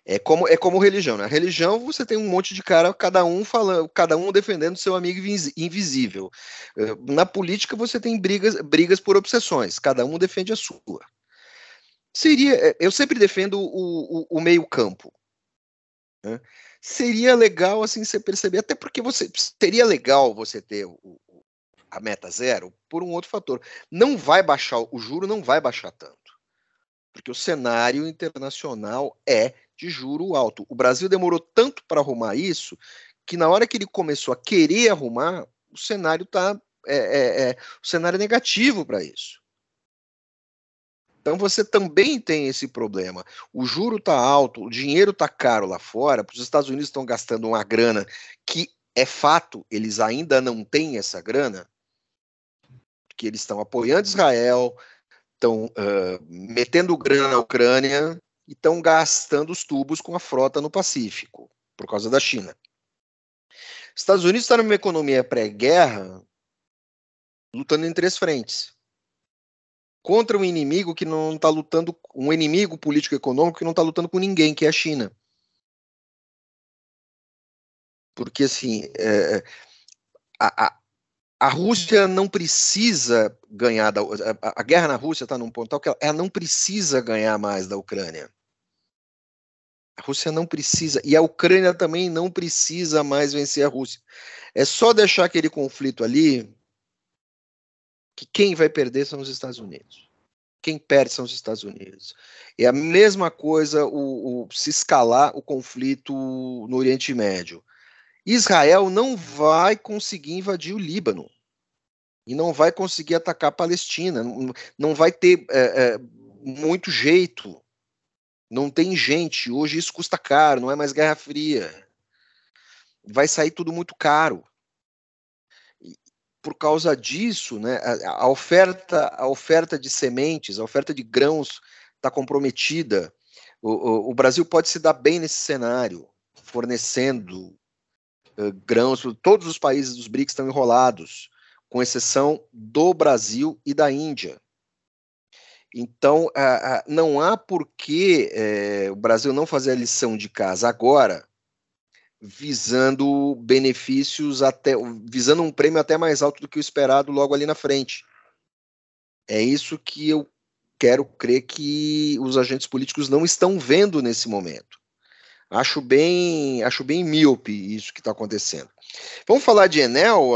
é como é como religião, né? Religião você tem um monte de cara, cada um falando, cada um defendendo seu amigo invisível. É, na política você tem brigas, brigas por obsessões, cada um defende a sua. Seria, é, eu sempre defendo o, o, o meio campo. Né? Seria legal assim você perceber, até porque você seria legal você ter o, a meta zero por um outro fator. Não vai baixar, o juro não vai baixar tanto. Porque o cenário internacional é de juro alto. O Brasil demorou tanto para arrumar isso que na hora que ele começou a querer arrumar, o cenário tá é, é, é o cenário é negativo para isso. Então você também tem esse problema. O juro está alto, o dinheiro está caro lá fora, os Estados Unidos estão gastando uma grana que é fato, eles ainda não têm essa grana, que eles estão apoiando Israel, estão uh, metendo grana na Ucrânia e estão gastando os tubos com a frota no Pacífico, por causa da China. Estados Unidos está numa economia pré-guerra, lutando em três frentes. Contra um inimigo que não está lutando, um inimigo político-econômico que não está lutando com ninguém, que é a China. Porque, assim, é, a, a, a Rússia não precisa ganhar da, a, a guerra na Rússia está num ponto tal que ela, ela, não precisa ganhar mais da Ucrânia. A Rússia não precisa e a Ucrânia também não precisa mais vencer a Rússia. É só deixar aquele conflito ali que quem vai perder são os Estados Unidos. Quem perde são os Estados Unidos. É a mesma coisa o, o se escalar o conflito no Oriente Médio Israel não vai conseguir invadir o Líbano e não vai conseguir atacar a Palestina, não, vai ter é, é, muito jeito, não tem gente. Hoje isso custa caro, não é mais Guerra Fria. Vai sair tudo muito caro. E por causa disso, né, a, a, oferta, a oferta de sementes, a oferta de grãos está comprometida. O, o, o Brasil pode se dar bem nesse cenário, fornecendo uh, grãos, todos os países dos BRICS estão enrolados, com exceção do Brasil e da Índia. Então, não há por que eh, o Brasil não fazer a lição de casa agora, visando benefícios até, visando um prêmio até mais alto do que o esperado logo ali na frente. É isso que eu quero crer que os agentes políticos não estão vendo nesse momento. Acho bem, acho bem míope isso que está acontecendo. Vamos falar de Enel,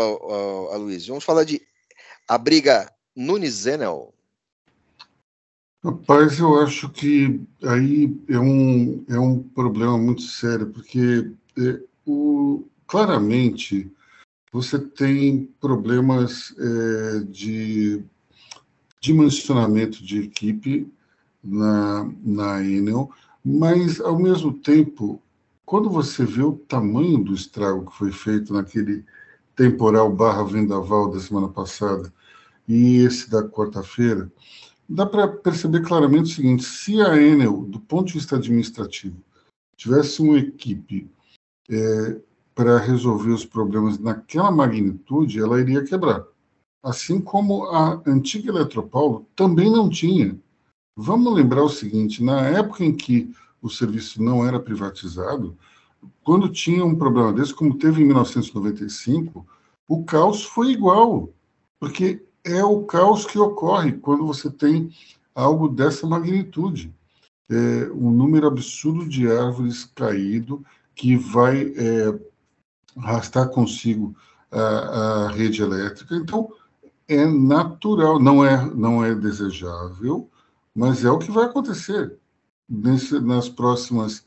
Aloysio? Vamos falar de a briga Nunes-Enel? Rapaz, eu acho que aí é um, é um problema muito sério, porque é, o, claramente você tem problemas é, de dimensionamento de equipe na, na Enel, mas, ao mesmo tempo, quando você vê o tamanho do estrago que foi feito naquele temporal barra vendaval da semana passada e esse da quarta-feira, dá para perceber claramente o seguinte: se a Enel, do ponto de vista administrativo, tivesse uma equipe é, para resolver os problemas naquela magnitude, ela iria quebrar. Assim como a antiga Eletropaulo também não tinha. Vamos lembrar o seguinte: na época em que o serviço não era privatizado, quando tinha um problema desse, como teve em 1995, o caos foi igual, porque é o caos que ocorre quando você tem algo dessa magnitude. É um número absurdo de árvores caído que vai é, arrastar consigo a, a, rede elétrica. Então, é natural, não é, não é desejável, mas é o que vai acontecer nesse, nas próximas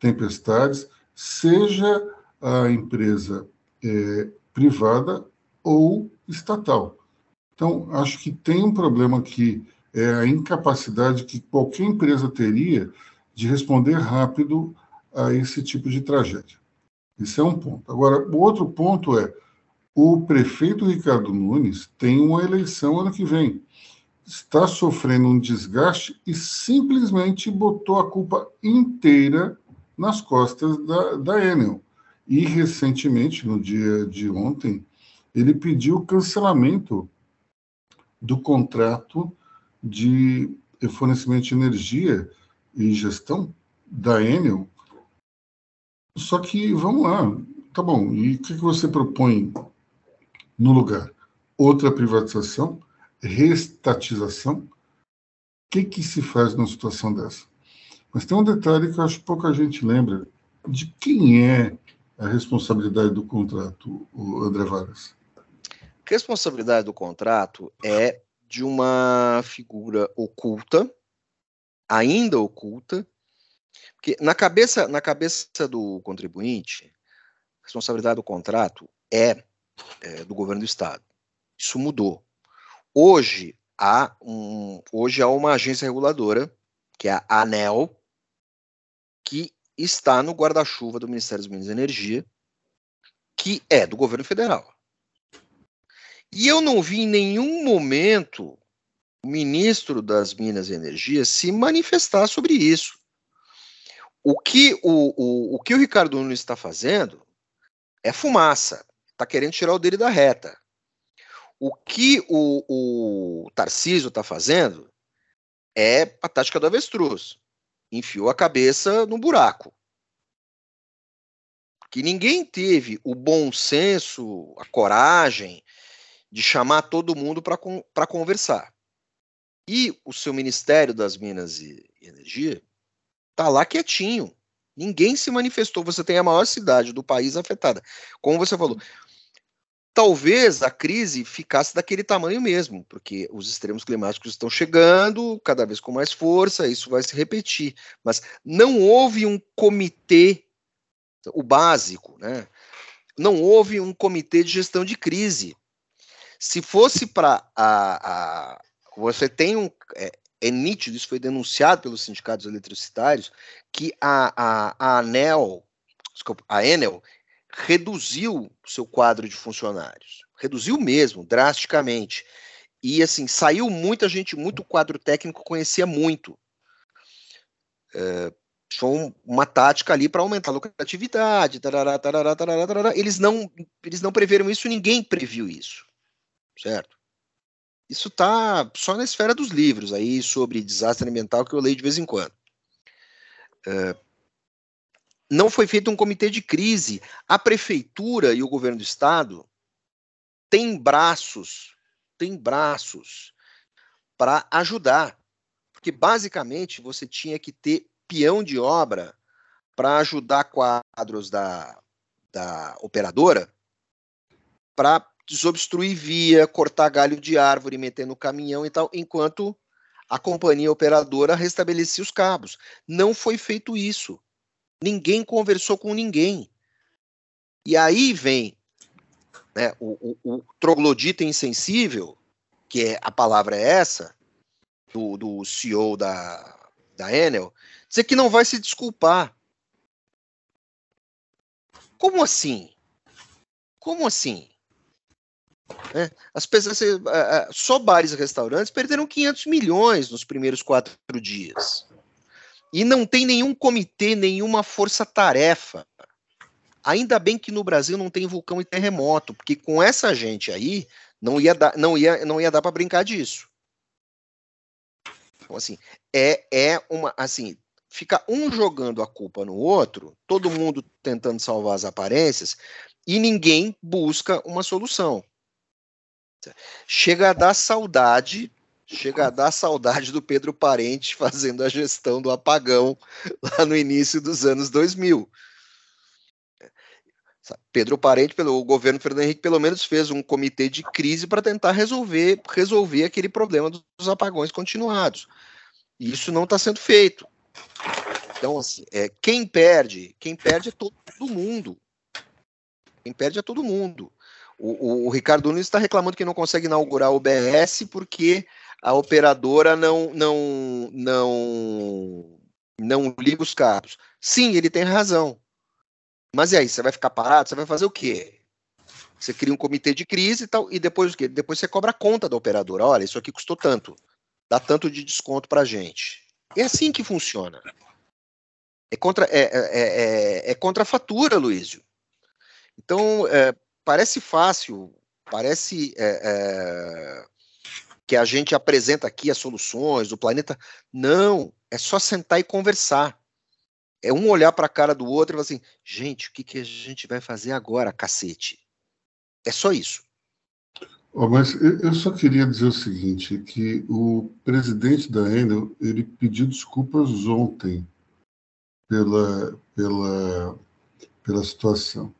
tempestades, seja a empresa é, privada ou estatal. Então, acho que tem um problema aqui, é a incapacidade que qualquer empresa teria de responder rápido a esse tipo de tragédia. Esse é um ponto. Agora, o outro ponto é: o prefeito Ricardo Nunes tem uma eleição ano que vem está sofrendo um desgaste e simplesmente botou a culpa inteira nas costas da, da Enel. E recentemente, no dia de ontem, ele pediu o cancelamento do contrato de fornecimento de energia e gestão da Enel. Só que, vamos lá, tá bom, e o que, que você propõe no lugar? Outra privatização? Restatização. O que, que se faz numa situação dessa? Mas tem um detalhe que eu acho que pouca gente lembra. De quem é a responsabilidade do contrato, André Vargas? Responsabilidade do contrato é de uma figura oculta, ainda oculta, porque na cabeça, na cabeça do contribuinte, a responsabilidade do contrato é, é do governo do Estado. Isso mudou. Hoje há, um, hoje há uma agência reguladora, que é a ANEL, que está no guarda-chuva do Ministério dos Minas e Energia, que é do governo federal. E eu não vi em nenhum momento o ministro das Minas e Energia se manifestar sobre isso. O que o, o, o, que o Ricardo Nunes está fazendo é fumaça. Está querendo tirar o dele da reta. O que o, o Tarcísio está fazendo é a tática do avestruz. Enfiou a cabeça no buraco. Que ninguém teve o bom senso, a coragem de chamar todo mundo para conversar. E o seu Ministério das Minas e Energia está lá quietinho. Ninguém se manifestou. Você tem a maior cidade do país afetada. Como você falou, talvez a crise ficasse daquele tamanho mesmo, porque os extremos climáticos estão chegando cada vez com mais força, isso vai se repetir. Mas não houve um comitê, o básico, né? Não houve um comitê de gestão de crise. Se fosse para a, a, você tem um é, é, nítido, isso foi denunciado pelos sindicatos eletricitários, que a, a, a ANEL, desculpa, a Enel reduziu o seu quadro de funcionários. Reduziu mesmo, drasticamente. E assim, saiu muita gente, muito quadro técnico conhecia muito. É, foi uma tática ali para aumentar a lucratividade. Tarará, tarará, tarará, tarará. Eles, não, eles não preveram isso, ninguém previu isso. Certo? Isso está só na esfera dos livros aí sobre desastre ambiental que eu leio de vez em quando. É, não foi feito um comitê de crise. A prefeitura e o governo do estado têm braços, têm braços para ajudar. Porque basicamente você tinha que ter peão de obra para ajudar quadros da, da operadora para desobstruir via, cortar galho de árvore, meter no caminhão e tal, enquanto a companhia operadora restabelecia os cabos. Não foi feito isso. Ninguém conversou com ninguém. E aí vem né, o, o, o troglodita insensível, que é, a palavra é essa, do, do CEO da, da Enel, dizer que não vai se desculpar. Como assim? Como assim? É, as pessoas, é, é, só bares e restaurantes perderam 500 milhões nos primeiros quatro dias. E não tem nenhum comitê, nenhuma força-tarefa. Ainda bem que no Brasil não tem vulcão e terremoto, porque com essa gente aí não ia dar, não ia, não ia dar para brincar disso. Então, assim, é, é uma. Assim, fica um jogando a culpa no outro, todo mundo tentando salvar as aparências, e ninguém busca uma solução. Chega a dar saudade, chega a dar saudade do Pedro Parente fazendo a gestão do apagão lá no início dos anos 2000. Pedro Parente, pelo o governo Fernando Henrique, pelo menos fez um comitê de crise para tentar resolver, resolver aquele problema dos apagões continuados. E isso não está sendo feito. Então, assim, é, quem perde, quem perde é todo mundo. Quem perde é todo mundo. O, o, o Ricardo Nunes está reclamando que não consegue inaugurar o BS porque a operadora não não não não liga os cabos. Sim, ele tem razão. Mas e aí, você vai ficar parado? Você vai fazer o quê? Você cria um comitê de crise e tal, e depois o quê? Depois você cobra a conta da operadora. Olha, isso aqui custou tanto. Dá tanto de desconto pra gente. É assim que funciona. É contra, é, é, é, é contra a fatura, Luísio. Então, é, parece fácil, parece é, é, que a gente apresenta aqui as soluções do planeta. Não, é só sentar e conversar. É um olhar para a cara do outro e falar assim: gente, o que, que a gente vai fazer agora, cacete? É só isso. Oh, mas eu só queria dizer o seguinte, que o presidente da Enel, ele pediu desculpas ontem pela, pela, pela situação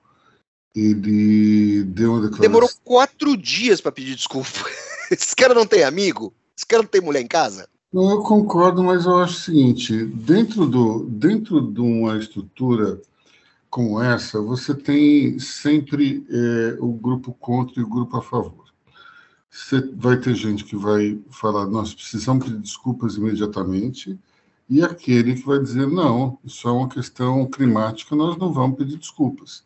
ele deu uma declaração. Demorou quatro dias para pedir desculpa. Esse cara não tem amigo? Esse cara não tem mulher em casa? Eu concordo, mas eu acho o seguinte: dentro, do, dentro de uma estrutura como essa, você tem sempre é, o grupo contra e o grupo a favor. Você vai ter gente que vai falar, nós precisamos pedir desculpas imediatamente, e aquele que vai dizer, não, isso é uma questão climática, nós não vamos pedir desculpas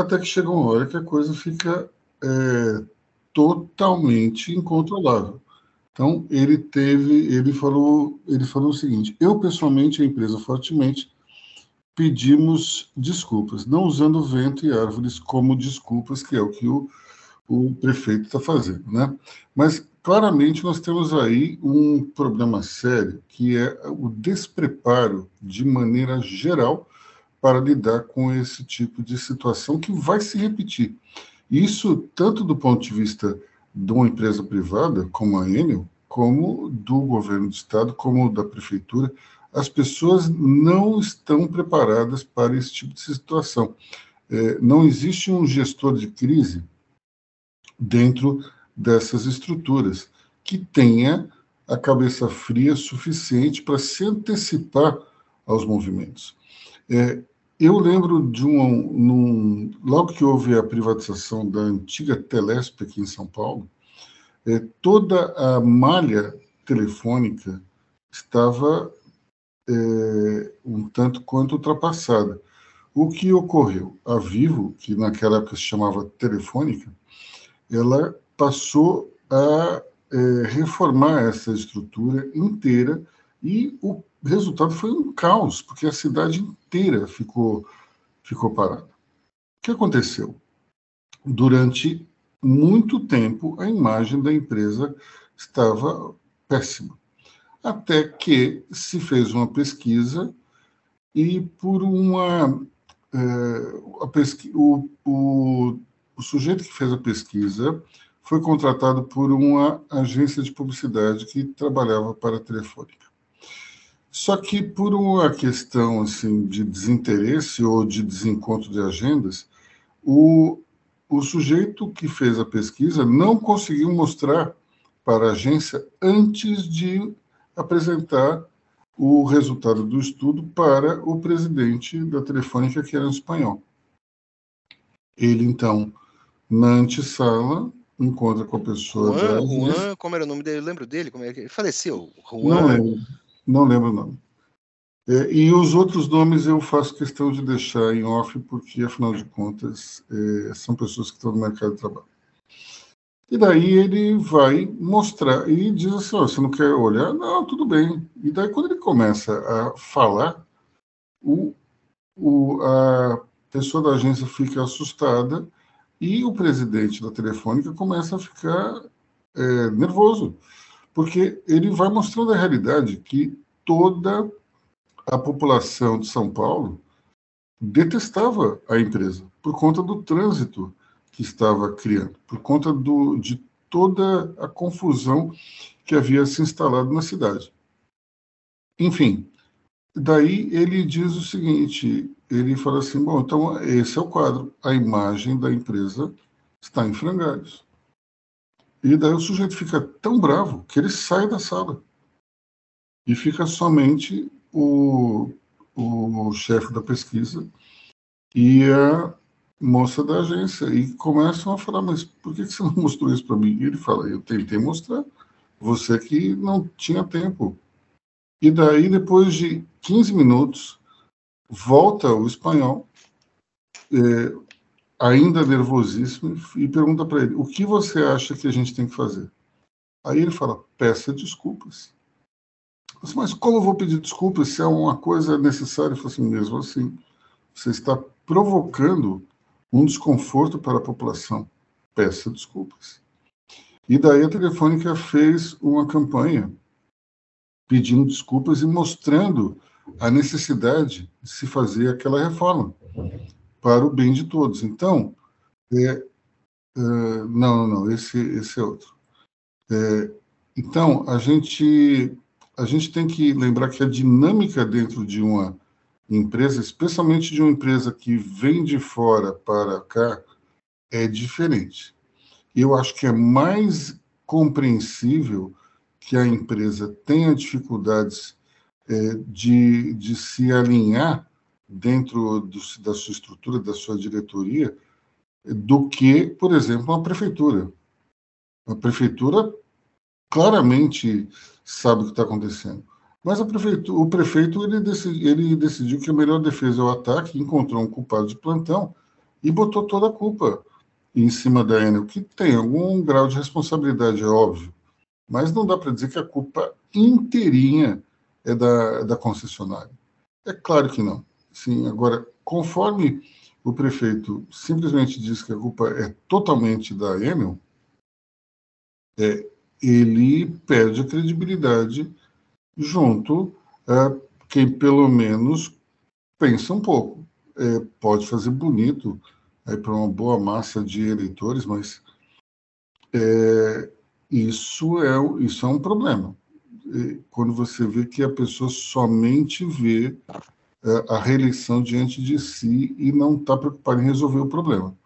até que chega uma hora que a coisa fica é, totalmente incontrolável. Então ele teve, ele falou, ele falou o seguinte: eu pessoalmente, a empresa fortemente pedimos desculpas, não usando vento e árvores como desculpas, que é o que o, o prefeito está fazendo, né? Mas claramente nós temos aí um problema sério, que é o despreparo de maneira geral para lidar com esse tipo de situação que vai se repetir. Isso tanto do ponto de vista de uma empresa privada, como a Enel, como do governo do estado, como da prefeitura. As pessoas não estão preparadas para esse tipo de situação. É, não existe um gestor de crise dentro dessas estruturas que tenha a cabeça fria suficiente para se antecipar aos movimentos. É, eu lembro de um, num, logo que houve a privatização da antiga Telesp aqui em São Paulo, é, toda a malha telefônica estava é, um tanto quanto ultrapassada. O que ocorreu? A Vivo, que naquela época se chamava Telefônica, ela passou a é, reformar essa estrutura inteira e o resultado foi um caos, porque a cidade inteira ficou, ficou parada. O que aconteceu? Durante muito tempo, a imagem da empresa estava péssima. Até que se fez uma pesquisa e por uma. É, pesqui, o, o, o sujeito que fez a pesquisa foi contratado por uma agência de publicidade que trabalhava para a Telefônica. Só que por uma questão assim de desinteresse ou de desencontro de agendas, o, o sujeito que fez a pesquisa não conseguiu mostrar para a agência antes de apresentar o resultado do estudo para o presidente da Telefônica, que era em espanhol. Ele, então, na antessala, encontra com a pessoa. Juan, Juan, como era o nome dele? Eu lembro dele? Como é que ele faleceu? Juan. Não lembro, não lembro o nome. É, e os outros nomes eu faço questão de deixar em off, porque, afinal de contas, é, são pessoas que estão no mercado de trabalho. E daí ele vai mostrar e diz assim: oh, você não quer olhar? Não, tudo bem. E daí, quando ele começa a falar, o, o, a pessoa da agência fica assustada e o presidente da Telefônica começa a ficar é, nervoso, porque ele vai mostrando a realidade que toda a população de São Paulo detestava a empresa por conta do trânsito que estava criando, por conta do, de toda a confusão que havia se instalado na cidade. Enfim, daí ele diz o seguinte: ele fala assim, bom, então esse é o quadro, a imagem da empresa está em frangalhos. E daí o sujeito fica tão bravo que ele sai da sala e fica somente o, o chefe da pesquisa e a moça da agência e começam a falar, mas por que você não mostrou isso para mim? E ele fala, eu tentei mostrar, você que não tinha tempo. E daí, depois de 15 minutos, volta o espanhol, é, ainda nervosíssimo, e pergunta para ele, o que você acha que a gente tem que fazer? Aí ele fala, peça desculpas. Mas como eu vou pedir desculpas se é uma coisa necessária? Eu falo assim, mesmo assim, você está provocando um desconforto para a população. Peça desculpas. E daí a Telefônica fez uma campanha pedindo desculpas e mostrando a necessidade de se fazer aquela reforma para o bem de todos. Então, é, é, não, não, esse, esse é outro. É, então, a gente, a gente tem que lembrar que a dinâmica dentro de uma empresa, especialmente de uma empresa que vem de fora para cá, é diferente. Eu acho que é mais compreensível que a empresa tenha dificuldades é, de, de se alinhar dentro do, da sua estrutura, da sua diretoria, do que, por exemplo, uma prefeitura. A prefeitura claramente sabe o que está acontecendo. Mas o prefeito ele, decidi, ele decidiu que a melhor defesa é o ataque, encontrou um culpado de plantão e botou toda a culpa em cima da Enel, que tem algum grau de responsabilidade, é óbvio. Mas não dá para dizer que a culpa inteirinha é da, da concessionária. É claro que não. Sim, agora, conforme o prefeito simplesmente diz que a culpa é totalmente da Enel, é, ele perde a credibilidade junto a quem pelo menos pensa um pouco. É, pode fazer bonito para uma boa massa de eleitores, mas é, isso, é, isso é um problema. Quando você vê que a pessoa somente vê é, a reeleição diante de si e não está preocupada em resolver o problema.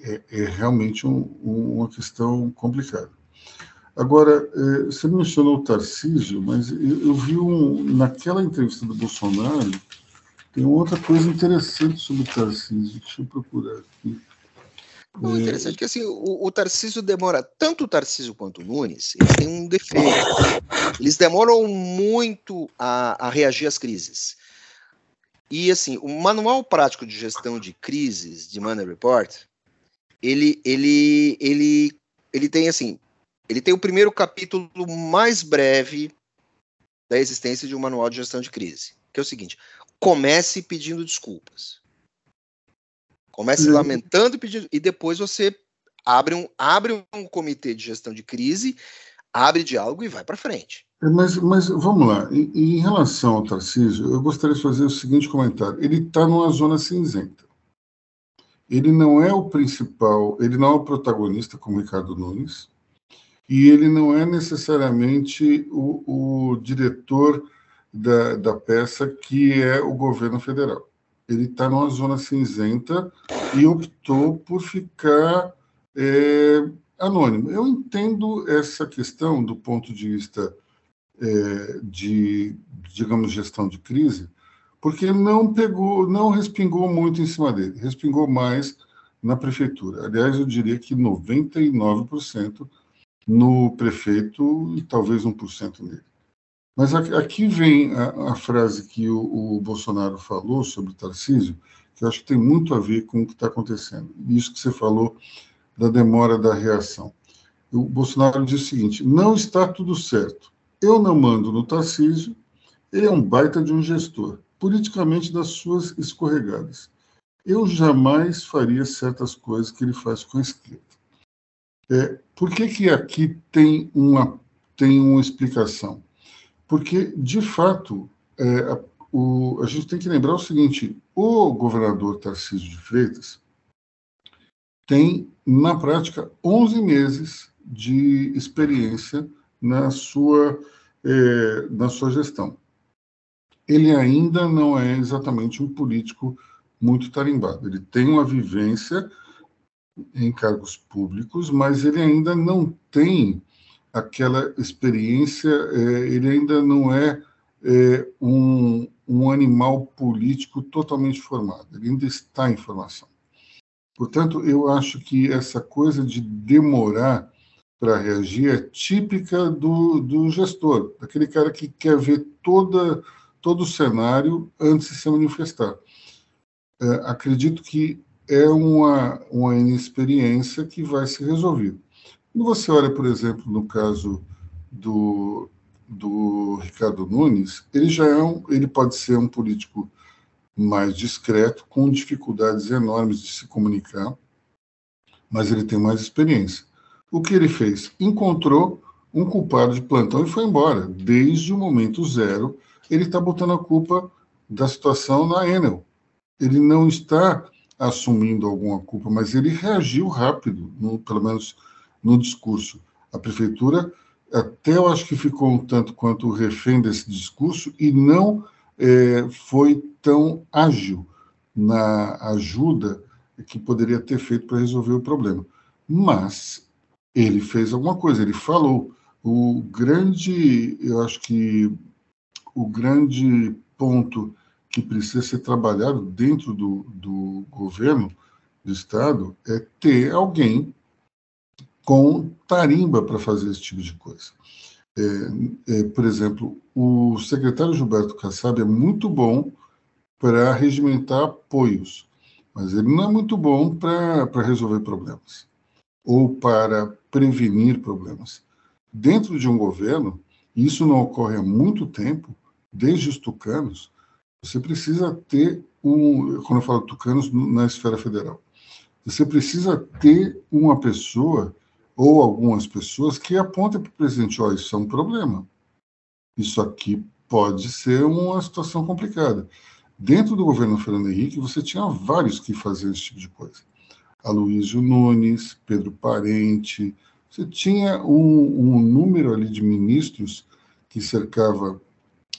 É, é realmente um, um, uma questão complicada. Agora, é, você mencionou o Tarcísio, mas eu, vi um, naquela entrevista do Bolsonaro, tem outra coisa interessante sobre o Tarcísio, deixa eu procurar aqui. O é, interessante é que assim, o, o Tarcísio demora, tanto o Tarcísio quanto o Nunes, eles têm um defeito. Eles demoram muito a, a reagir às crises. E assim, o manual prático de gestão de crises de Money Report, ele, ele, ele, ele tem assim, ele tem o primeiro capítulo mais breve da existência de um manual de gestão de crise, que é o seguinte: comece pedindo desculpas. Comece uhum. lamentando e pedindo, e depois você abre um, abre um comitê de gestão de crise, abre diálogo e vai para frente. É, mas, mas vamos lá, em, relação ao Tarcísio, eu gostaria de fazer o seguinte comentário: ele está numa zona cinzenta. Ele não é o principal, ele não é o protagonista como Ricardo Nunes, e ele não é necessariamente o, o diretor da, da peça que é o governo federal. ele está numa zona cinzenta e optou por ficar é, anônimo. Eu entendo essa questão do ponto de vista é, de, digamos, gestão de crise, porque não pegou, não respingou muito em cima dele, respingou mais na prefeitura. Aliás, eu diria que 99% no prefeito e talvez 1% nele. Mas aqui vem a, a frase que o, o, Bolsonaro falou sobre o Tarcísio, que eu acho que tem muito a ver com o que está acontecendo. Isso que você falou da demora da reação. O Bolsonaro diz o seguinte: não está tudo certo. Eu não mando no Tarcísio, ele é um baita de um gestor, politicamente das suas escorregadas. Eu jamais faria certas coisas que ele faz com a esquerda. É, por que, que aqui tem uma, tem uma explicação? Porque, de fato, é, o, a gente tem que lembrar o seguinte: o governador Tarcísio de Freitas tem, na prática, 11 meses de experiência na sua, é, na sua gestão. Ele ainda não é exatamente um político muito tarimbado. Ele tem uma vivência em cargos públicos, mas ele ainda não tem aquela experiência, é, ele ainda não é, é um, um animal político totalmente formado, ele ainda está em formação. Portanto, eu acho que essa coisa de demorar para reagir é típica do, do gestor, daquele cara que quer ver toda, todo o cenário antes de se manifestar. É, acredito que é uma, uma inexperiência que vai ser resolvida. Quando você olha, por exemplo, no caso do, do Ricardo Nunes, ele já é um, ele pode ser um político mais discreto, com dificuldades enormes de se comunicar, mas ele tem mais experiência. O que ele fez? Encontrou um culpado de plantão e foi embora. Desde o momento zero, ele está botando a culpa da situação na Enel. Ele não está assumindo alguma culpa, mas ele reagiu rápido, no, pelo menos no discurso. A prefeitura até eu acho que ficou um tanto quanto refém desse discurso e não é, foi tão ágil na ajuda que poderia ter feito para resolver o problema. Mas ele fez alguma coisa, ele falou. O grande, eu acho que o grande ponto que precisa ser trabalhado dentro do, do governo do Estado é ter alguém com tarimba para fazer esse tipo de coisa. É, é, por exemplo, o secretário Gilberto Kassab é muito bom para regimentar apoios, mas ele não é muito bom para resolver problemas ou para prevenir problemas. Dentro de um governo, isso não ocorre há muito tempo, desde os tucanos, você precisa ter um, quando eu falo tucanos, na esfera federal, você precisa ter uma pessoa ou algumas pessoas que apontem para o presidente, oh, isso é um problema. Isso aqui pode ser uma situação complicada. Dentro do governo Fernando Henrique, você tinha vários que faziam esse tipo de coisa. Aloysio Nunes, Pedro Parente, você tinha um, um número ali de ministros que cercava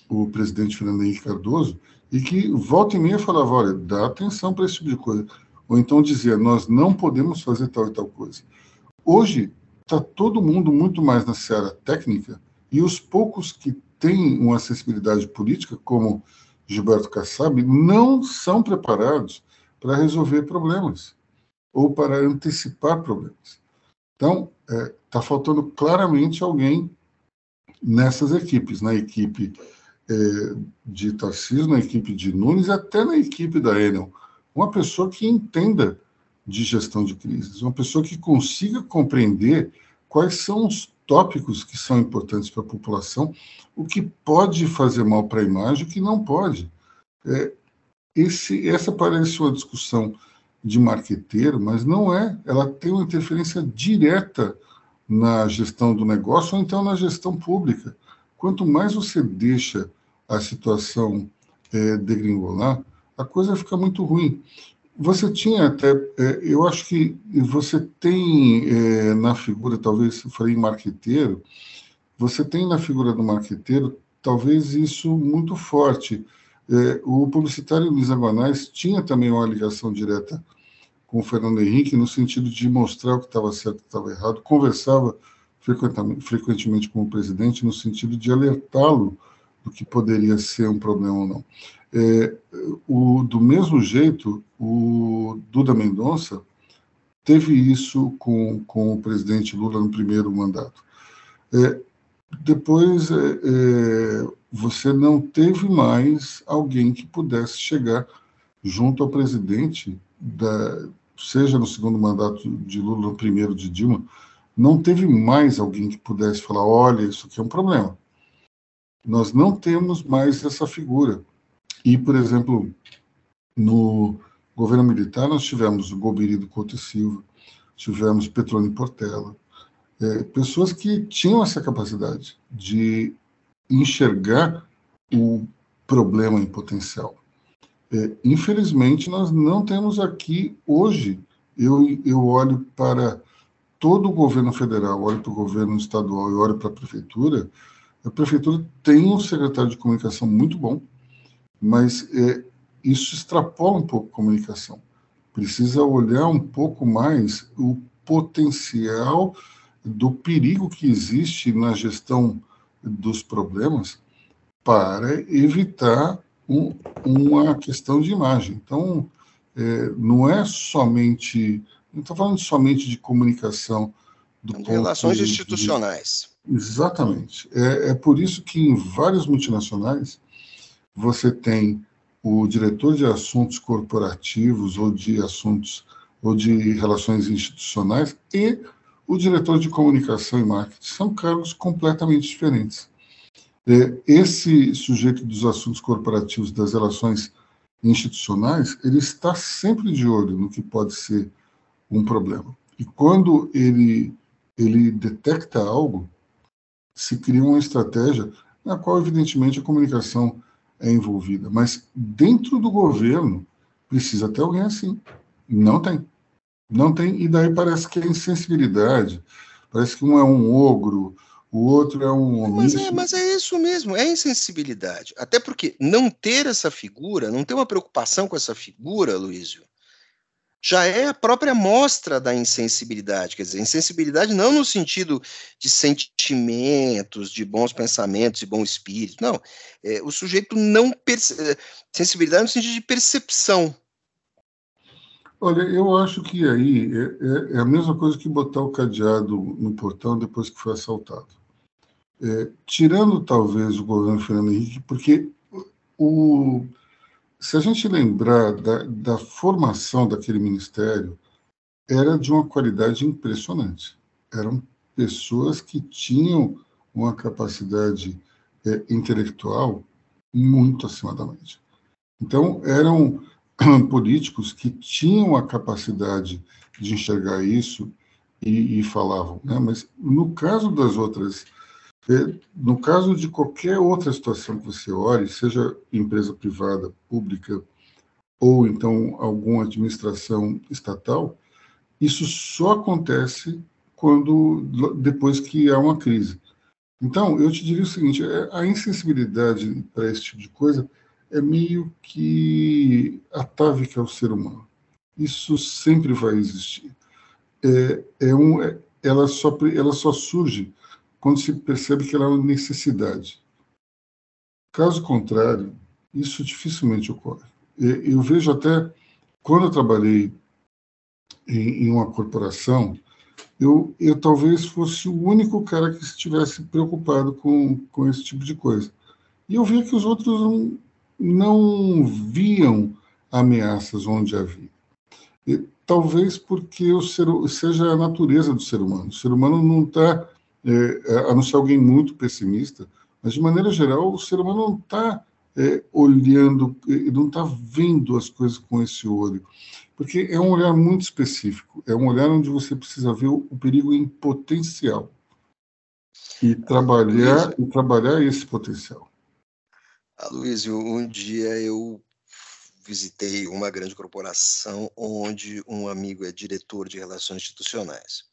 o presidente Fernando Henrique Cardoso e que volta e meia falava, olha, dá atenção para esse tipo de coisa. Ou então dizia, nós não podemos fazer tal e tal coisa. Hoje está todo mundo muito mais na seara técnica e os poucos que têm uma sensibilidade política, como Gilberto Kassab, não são preparados para resolver problemas ou para antecipar problemas. Então, está é, tá faltando claramente alguém nessas equipes, na equipe é, de Tarcísio, na equipe de Nunes, até na equipe da Enel. Uma pessoa que entenda de gestão de crises, uma pessoa que consiga compreender quais são os tópicos que são importantes para a população, o que pode fazer mal para a imagem, o que não pode. É, esse, essa parece uma discussão de marqueteiro, mas não é. Ela tem uma interferência direta na gestão do negócio ou então na gestão pública. Quanto mais você deixa a situação é, degringolar, a coisa fica muito ruim. Você tinha até, é, eu acho que você tem é, na figura, talvez, se falei em marqueteiro, você tem na figura do marqueteiro, talvez isso muito forte. É, o publicitário Luiz Aguanais tinha também uma ligação direta com o Fernando Henrique, no sentido de mostrar o que estava certo e o que estava errado, conversava frequentemente com o presidente, no sentido de alertá-lo do que poderia ser um problema ou não. É, o, do mesmo jeito, o Duda Mendonça teve isso com, com o presidente Lula no primeiro mandato. É, depois, é, é, você não teve mais alguém que pudesse chegar junto ao presidente, da, seja no segundo mandato de Lula, no primeiro de Dilma, não teve mais alguém que pudesse falar: olha, isso aqui é um problema. Nós não temos mais essa figura. E, por exemplo, no governo militar, nós tivemos o Goberido Couto e Silva, tivemos Petrone Portela, é, pessoas que tinham essa capacidade de enxergar o problema em potencial. É, infelizmente, nós não temos aqui hoje. Eu, eu olho para todo o governo federal, olho para o governo estadual e olho para a prefeitura. A prefeitura tem um secretário de comunicação muito bom, mas é, isso extrapola um pouco a comunicação. Precisa olhar um pouco mais o potencial do perigo que existe na gestão dos problemas para evitar um, uma questão de imagem. Então, é, não é somente, não estou falando somente de comunicação do relações de, institucionais. Exatamente. É, é por isso que em várias multinacionais você tem o diretor de assuntos corporativos ou de assuntos ou de relações institucionais e o diretor de comunicação e marketing. São cargos completamente diferentes. É, esse sujeito dos assuntos corporativos, das relações institucionais, ele está sempre de olho no que pode ser um problema. E quando ele, ele detecta algo, se cria uma estratégia na qual, evidentemente, a comunicação é envolvida. Mas dentro do governo, precisa ter alguém assim. Não tem. Não tem, e daí parece que é insensibilidade, parece que um é um ogro, o outro é um mas é, mas é isso mesmo, é insensibilidade. Até porque não ter essa figura, não ter uma preocupação com essa figura, Luísio, já é a própria mostra da insensibilidade. Quer dizer, insensibilidade não no sentido de sentimentos, de bons pensamentos e bom espírito, não. É, o sujeito não. Perce... É, sensibilidade no sentido de percepção. Olha, eu acho que aí é, é, é, a mesma coisa que botar o cadeado no portão depois que foi assaltado. É, tirando talvez o governo Fernando Henrique, porque o, se a gente lembrar da, da formação daquele ministério, era de uma qualidade impressionante. Eram pessoas que tinham uma capacidade é, intelectual muito acima da média. Então, eram políticos que tinham a capacidade de enxergar isso e, e falavam, né? mas no caso das outras, no caso de qualquer outra situação que você olhe, seja empresa privada, pública, ou então alguma administração estatal, isso só acontece quando depois que há uma crise. Então, eu te diria o seguinte: é, a insensibilidade para esse tipo de coisa é meio que atávica ao ser humano. Isso sempre vai existir. É, é um, é, ela, só, ela só surge quando se percebe que ela é uma necessidade. Caso contrário, isso dificilmente ocorre. Eu vejo até, quando eu trabalhei em, em uma corporação, eu, eu talvez fosse o único cara que estivesse preocupado com, com esse tipo de coisa. E eu via que os outros não, não viam ameaças onde havia. E, talvez porque o ser, seja a natureza do ser humano. O ser humano não está, é, a não ser alguém muito pessimista, mas de maneira geral, o ser humano não está é, olhando, não está vendo as coisas com esse olho. Porque é um olhar muito específico, é um olhar onde você precisa ver o, o perigo em potencial e trabalhar, e trabalhar esse potencial. Aloysio, um dia eu visitei uma grande corporação onde um amigo é diretor de relações institucionais.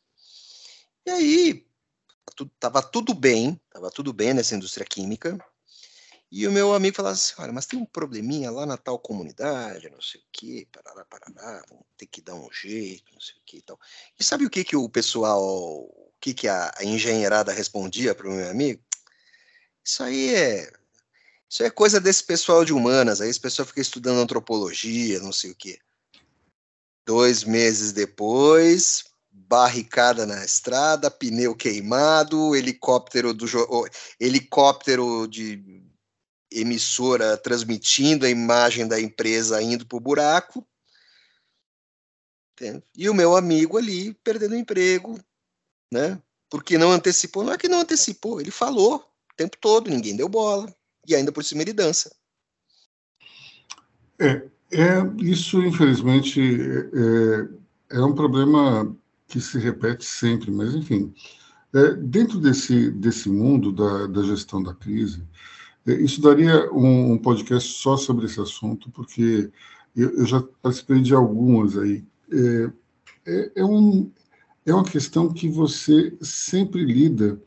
E aí estava tudo bem, estava tudo bem nessa indústria química. E o meu amigo falava assim: olha, mas tem um probleminha lá na tal comunidade, não sei o quê, parará, parará, vamos ter que dar um jeito, não sei o quê e tal. E sabe o que, que o pessoal, o que, que a, a engenheirada respondia para o meu amigo? Isso aí é. Isso é coisa desse pessoal de humanas, aí esse pessoal fica estudando antropologia, não sei o quê. Dois meses depois, barricada na estrada, pneu queimado, helicóptero do helicóptero de emissora transmitindo a imagem da empresa indo para o buraco. E o meu amigo ali perdendo emprego, né? Porque não antecipou. Não é que não antecipou, ele falou o tempo todo, ninguém deu bola. E ainda por cima ele dança. É, é isso, infelizmente, é, é um problema que se repete sempre, mas enfim. É, dentro desse, desse mundo da, da gestão da crise, é, isso daria um, um, podcast só sobre esse assunto, porque eu, eu já participei de algumas aí. É, é, é, um, é uma questão que você sempre lida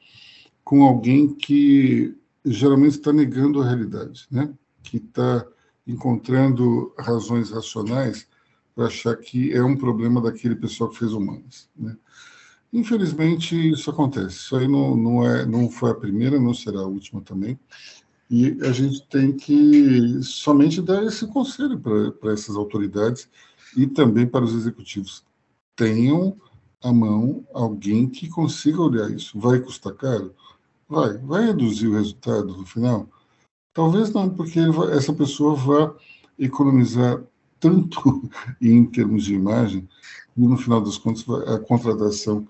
com alguém que geralmente está negando a realidade, né? que está encontrando razões racionais para achar que é um problema daquele pessoal que fez humanas. Né? Infelizmente, isso acontece. Isso aí não, não, é, não foi a primeira, não será a última também. E a gente tem que somente dar esse conselho para essas autoridades e também para os executivos. Tenham à mão alguém que consiga olhar isso. Vai custar caro? Vai. Vai reduzir o resultado no final? Talvez não, porque vai, essa pessoa vai economizar tanto em termos de imagem e no final das contas a contratação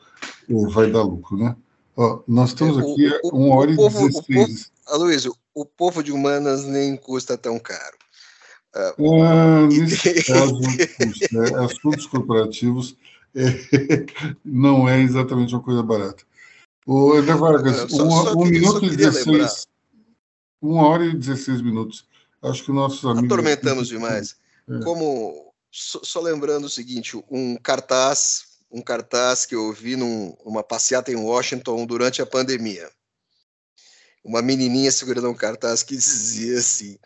eh, vai dar lucro, né? Ó, nós estamos aqui a uma hora e dezesseis. Aloysio, o povo de humanas nem custa tão caro. Uh, ah, nesse caso, custa, né? assuntos corporativos é, não é exatamente uma coisa barata. O André Vargas, só, uma, só um minuto e 16, lembrar. uma hora e 16 minutos. Acho que nossos amigos. Atormentamos demais. É. Como, só, só, lembrando o seguinte: um cartaz, um cartaz que eu vi numa passeata em Washington durante a pandemia uma menininha segurando um cartaz que dizia assim: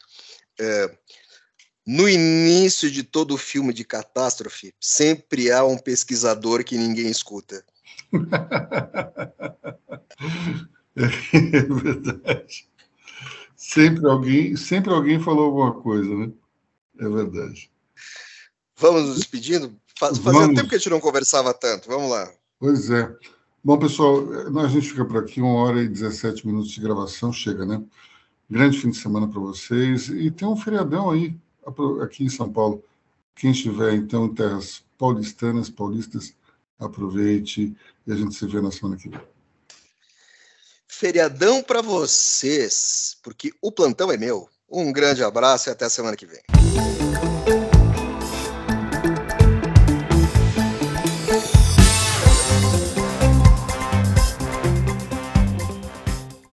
é, no início de todo filme de catástrofe, sempre há um pesquisador que ninguém escuta. é verdade. Sempre alguém, sempre alguém falou alguma coisa, né? É verdade. Vamos nos despedindo? Faz, fazia Vamos. tempo que a gente não conversava tanto. Vamos lá. Pois é. Bom, pessoal, a gente fica por aqui, uma hora e 17 minutos de gravação, chega, né? Grande fim de semana para vocês. E tem um feriadão aí, aqui em São Paulo. Quem estiver, então, em terras paulistanas, paulistas, aproveite e a gente se vê na semana que vem. Feriadão para vocês, porque o plantão é meu. Um grande abraço e até a semana que vem. Thank you.